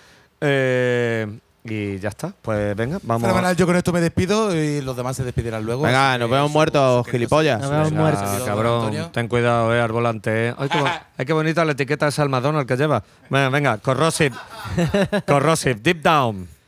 Eh, y ya está. Pues venga, vamos. Fenomenal, yo con esto me despido y los demás se despedirán luego. Venga, nos que vemos muertos, gilipollas. Nos vemos muertos. cabrón, ten cuidado, eh, al volante. Eh. Ay, qué, ay, qué bonita la etiqueta de Sal McDonald que lleva. Venga, venga, Corrosive. corrosive, Deep Down.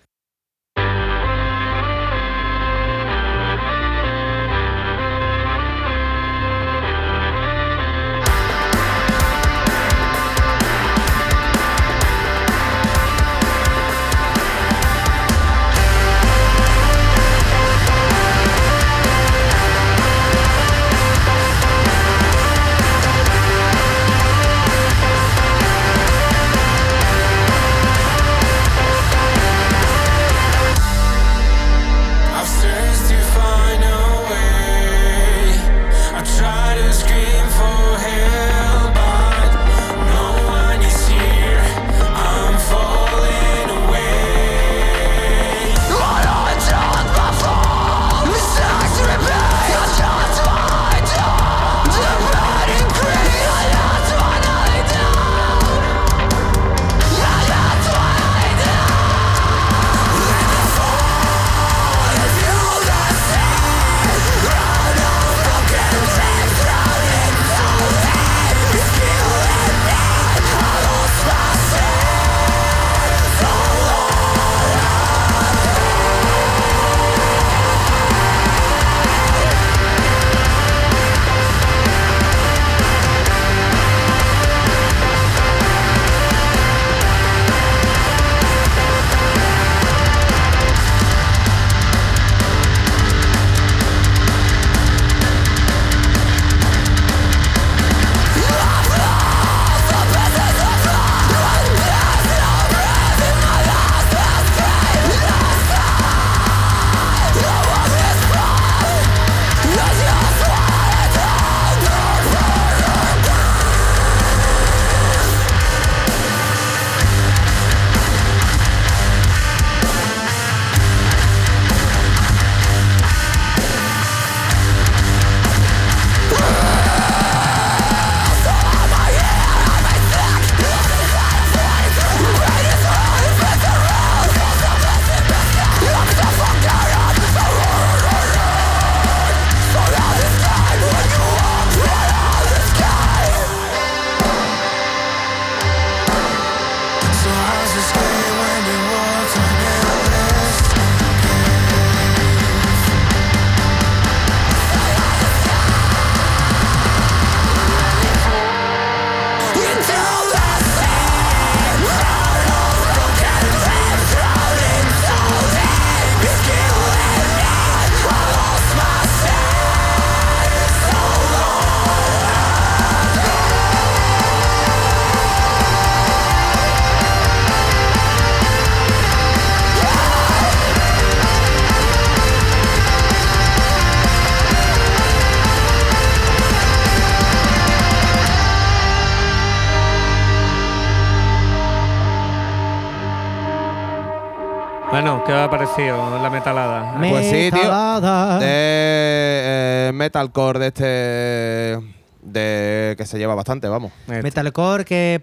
La metalada? Pues sí, tío. De eh, metalcore de este. De que se lleva bastante, vamos. Este. Metalcore que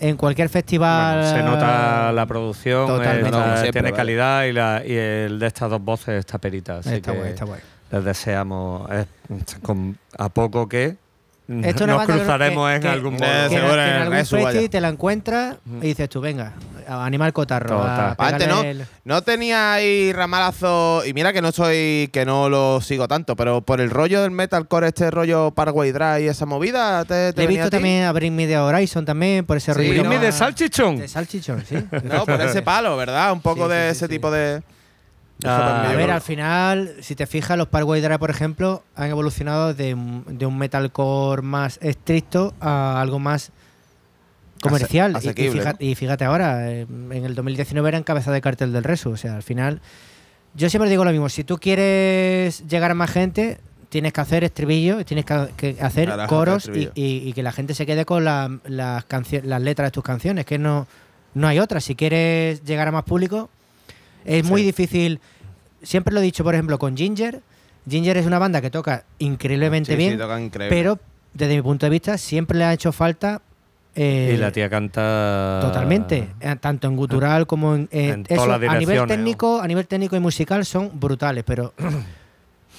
en cualquier festival. Bueno, se nota la producción, Totalmente. como siempre, tiene vale. calidad y, la, y el de estas dos voces está perita. Así Está que guay, está guay. les deseamos eh, con- a poco que Esto nos cruzaremos que- en que- algún modo. que, en- en algún eso, festi vaya. te la encuentras y dices tú, venga, a animar el cotarro. A Antes no, el- no tenía ahí ramalazo. Y mira que no soy, que no lo sigo tanto, pero por el rollo del metalcore, este rollo Paraguay Drive y esa movida, te, te Le he visto a ti? también a Bring Me the Horizon también, por ese Sí, rollo. Bring me de salchichón. De salchichón, sí. No, por ese palo, ¿verdad? Un poco Sí, de sí, ese sí. tipo de. Ah, A ver, al final, si te fijas, los Paraguay Drive, por ejemplo, han evolucionado de, un- de un metalcore más estricto a algo más comercial. Ase- Y- fíjate, y fíjate ahora, eh, en el 2019 era en cabeza de cartel del Resu. O sea, al final, yo siempre digo lo mismo: si tú quieres llegar a más gente, tienes que hacer estribillo, tienes que, hacer coros y, que la gente se quede con la- las, las letras de tus canciones, que no, no hay otra. Si quieres llegar a más público, es muy difícil. Siempre lo he dicho, por ejemplo, con Ginger. Ginger es una banda que toca increíblemente Sí, sí, bien, tocan increíble. pero desde mi punto de vista siempre le ha hecho falta. eh, y la tía canta Totalmente, eh, tanto en gutural como en, eh, en todas las a nivel técnico, a nivel técnico y musical son brutales, pero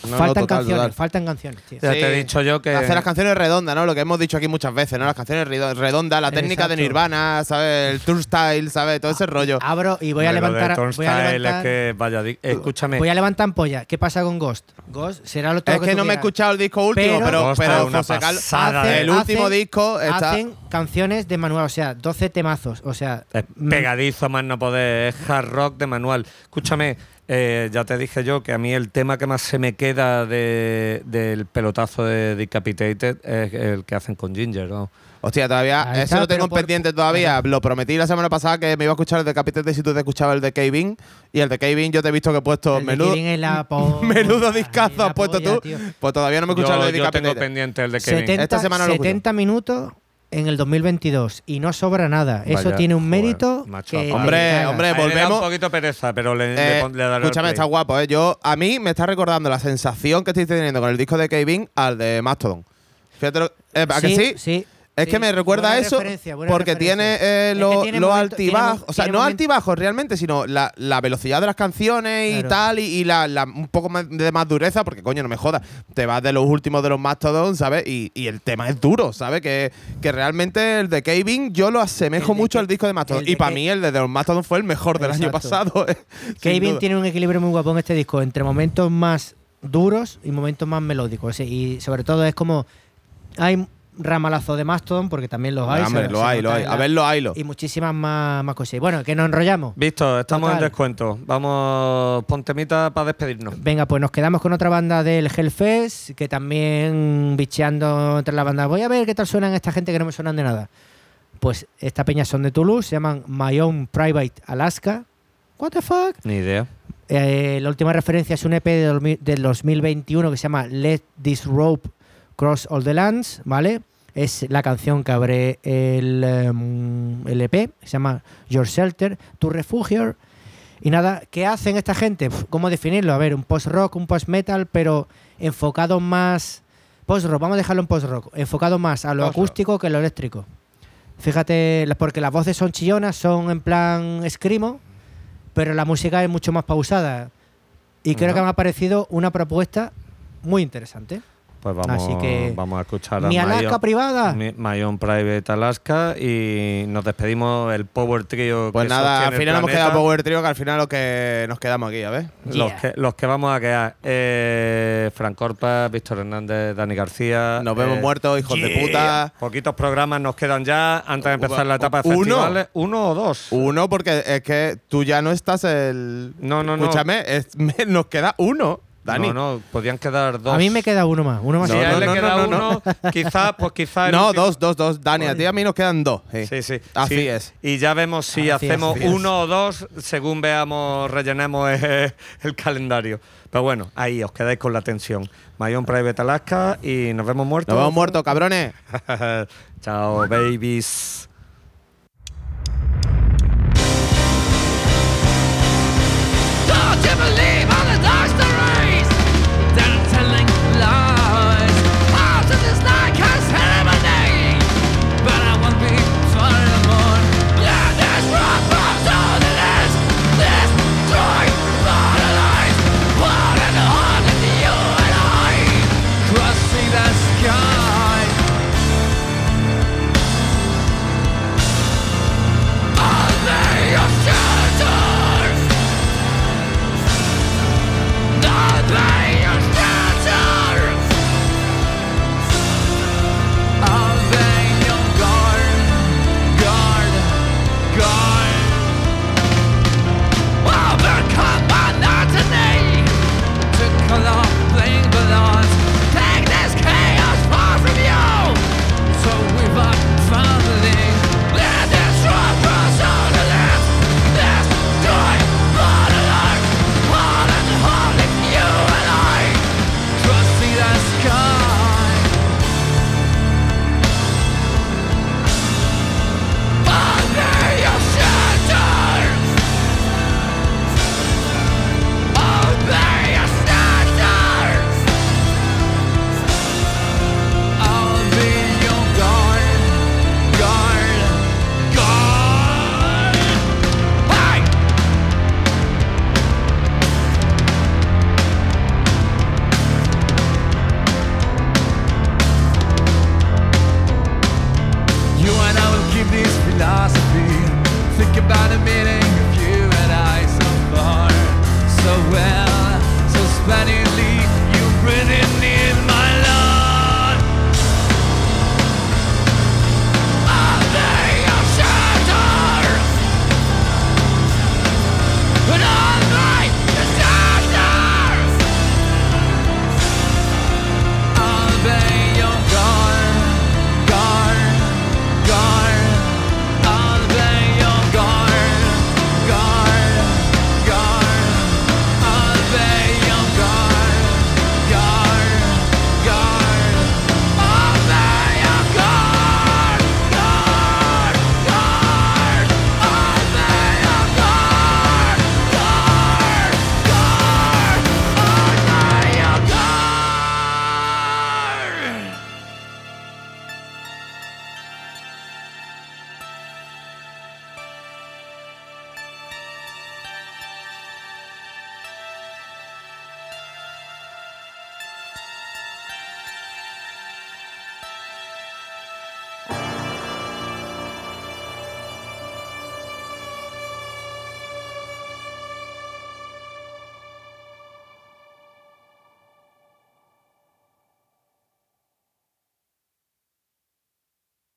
No, no, faltan total, canciones, total. faltan canciones, tío. Ya Sí. te he dicho yo que Hacer las canciones redondas, ¿no? Lo que hemos dicho aquí muchas veces, ¿no? Las canciones redondas, la técnica de. Nirvana, ¿sabes? El tour style, ¿sabes? Todo ese rollo. Abro y voy a levantar, voy a Turnstile levantar, es que vaya, di- escúchame. voy a levantar ampolla. ¿Qué pasa con Ghost? Ghost será lo todo Es que no me he escuchado el disco último, Pero- pero, pero una pasada Hacen- el último hacen- disco está. Hacen canciones de manual, o sea, 12 temazos, o sea, Es mm, pegadizo más no poder, es hard rock de manual. Escúchame, eh, ya te dije yo que a mí el tema que más se me queda de- del pelotazo de Decapitated es el que hacen con Ginger, ¿no? Hostia, todavía. Ahí Eso está, lo tengo por- pendiente todavía. Lo prometí la semana pasada que me iba a escuchar el de Capitete si tú te escuchabas el de Kevin. Y el de Kevin yo te he visto que he puesto el de menudo. Kevin es la po- Menudo discazo has puesto polla, tú. tío. Pues todavía no me he escuchado Yo, el de yo tengo Decapitated. pendiente el de Kevin. 70, Esta semana lo escucho. 70 minutos en el 2022 y no sobra nada. Eso tiene un joder, mérito macho, que. Hombre, hombre, volvemos- un poquito pereza, pero le, Eh, le pon- le daré el escúchame, play. está guapo, ¿eh? Yo, a mí me está recordando la sensación que estoy teniendo con el disco de Kevin al de Mastodon. Fíjate, lo- eh, ¿a que sí? sí. Es sí. que me recuerda a eso porque referencia. tiene eh, Es que lo- tiene los tiene altibajos, o sea, no altibajos realmente, sino la, la velocidad de las canciones y tal, y, y la, la- un poco más de más dureza, porque coño, no me jodas, te vas de los últimos de los Mastodon, ¿sabes? Y, y el tema es duro, ¿sabes? Que, que realmente el de Kevin yo lo asemejo El mucho al disco de Mastodon. Y para mí el de los Mastodon fue el mejor del año pasado. eh, Kevin duda. tiene un equilibrio muy guapo en este disco entre momentos más duros y momentos más melódicos. Y sobre todo es como hay ramalazo de Mastodon porque también los hay. Hombre, lo hay, lo hay. A la- ver, lo hay, lo. Y muchísimas más, más cosas. Y bueno, que nos enrollamos. Visto, estamos Total. en descuento. Vamos, pon temita para despedirnos. Venga, pues nos quedamos con otra banda del Hellfest, que también bicheando entre las bandas. Voy a ver qué tal suenan esta gente que no me suenan de nada. Pues esta peña son de Toulouse, se llaman My Own Private Alaska. What the fuck? Ni idea. Eh, la última referencia es un EP de del 2021 que se llama Let This Rope Cross All the Lands, ¿vale? Es la canción que abre el, em, el EP, se llama Your Shelter, Tu Refugio. Y nada, ¿qué hacen esta gente? ¿Cómo definirlo? A ver, un post-rock, un post-metal, pero enfocado más... Post-rock, vamos a dejarlo en post-rock, enfocado más a lo acústico que a lo eléctrico. Fíjate, porque las voces son chillonas, son en plan escrimo, pero la música es mucho más pausada. Y creo que me ha parecido una propuesta muy interesante. Pues vamos, Así que, vamos a escuchar a Mi Alaska Own- privada. Mi, Own Private Alaska y nos despedimos el Power Trio. Pues que nada, al final hemos quedado Power Trio, que al final lo que nos quedamos aquí, a ver. Los, que, los que vamos a quedar. Eh, Fran Corpa, Víctor Hernández, Dani García. Nos vemos eh, muertos, hijos de puta. Poquitos programas nos quedan ya antes de empezar la etapa de Uno. festivales. ¿Uno o dos? Uno, porque es que tú ya no estás el. No, no, no. Escúchame, es- me- nos queda uno, Dani. No, no, podían quedar dos. A mí me queda uno más. Uno más. Si No, a él no, le queda no, no, uno, quizás, pues quizás. No, último- dos, dos, dos. Dani, a ti y a mí nos quedan dos. Sí, Sí, sí. Así Sí. es. Y ya vemos si Así hacemos es. uno o dos según veamos, rellenemos eh, el calendario. Pero bueno, ahí os quedáis con la tensión. Mayon Private Alaska y nos vemos muertos. Nos vemos muertos, cabrones. Chao, babies. to believe all the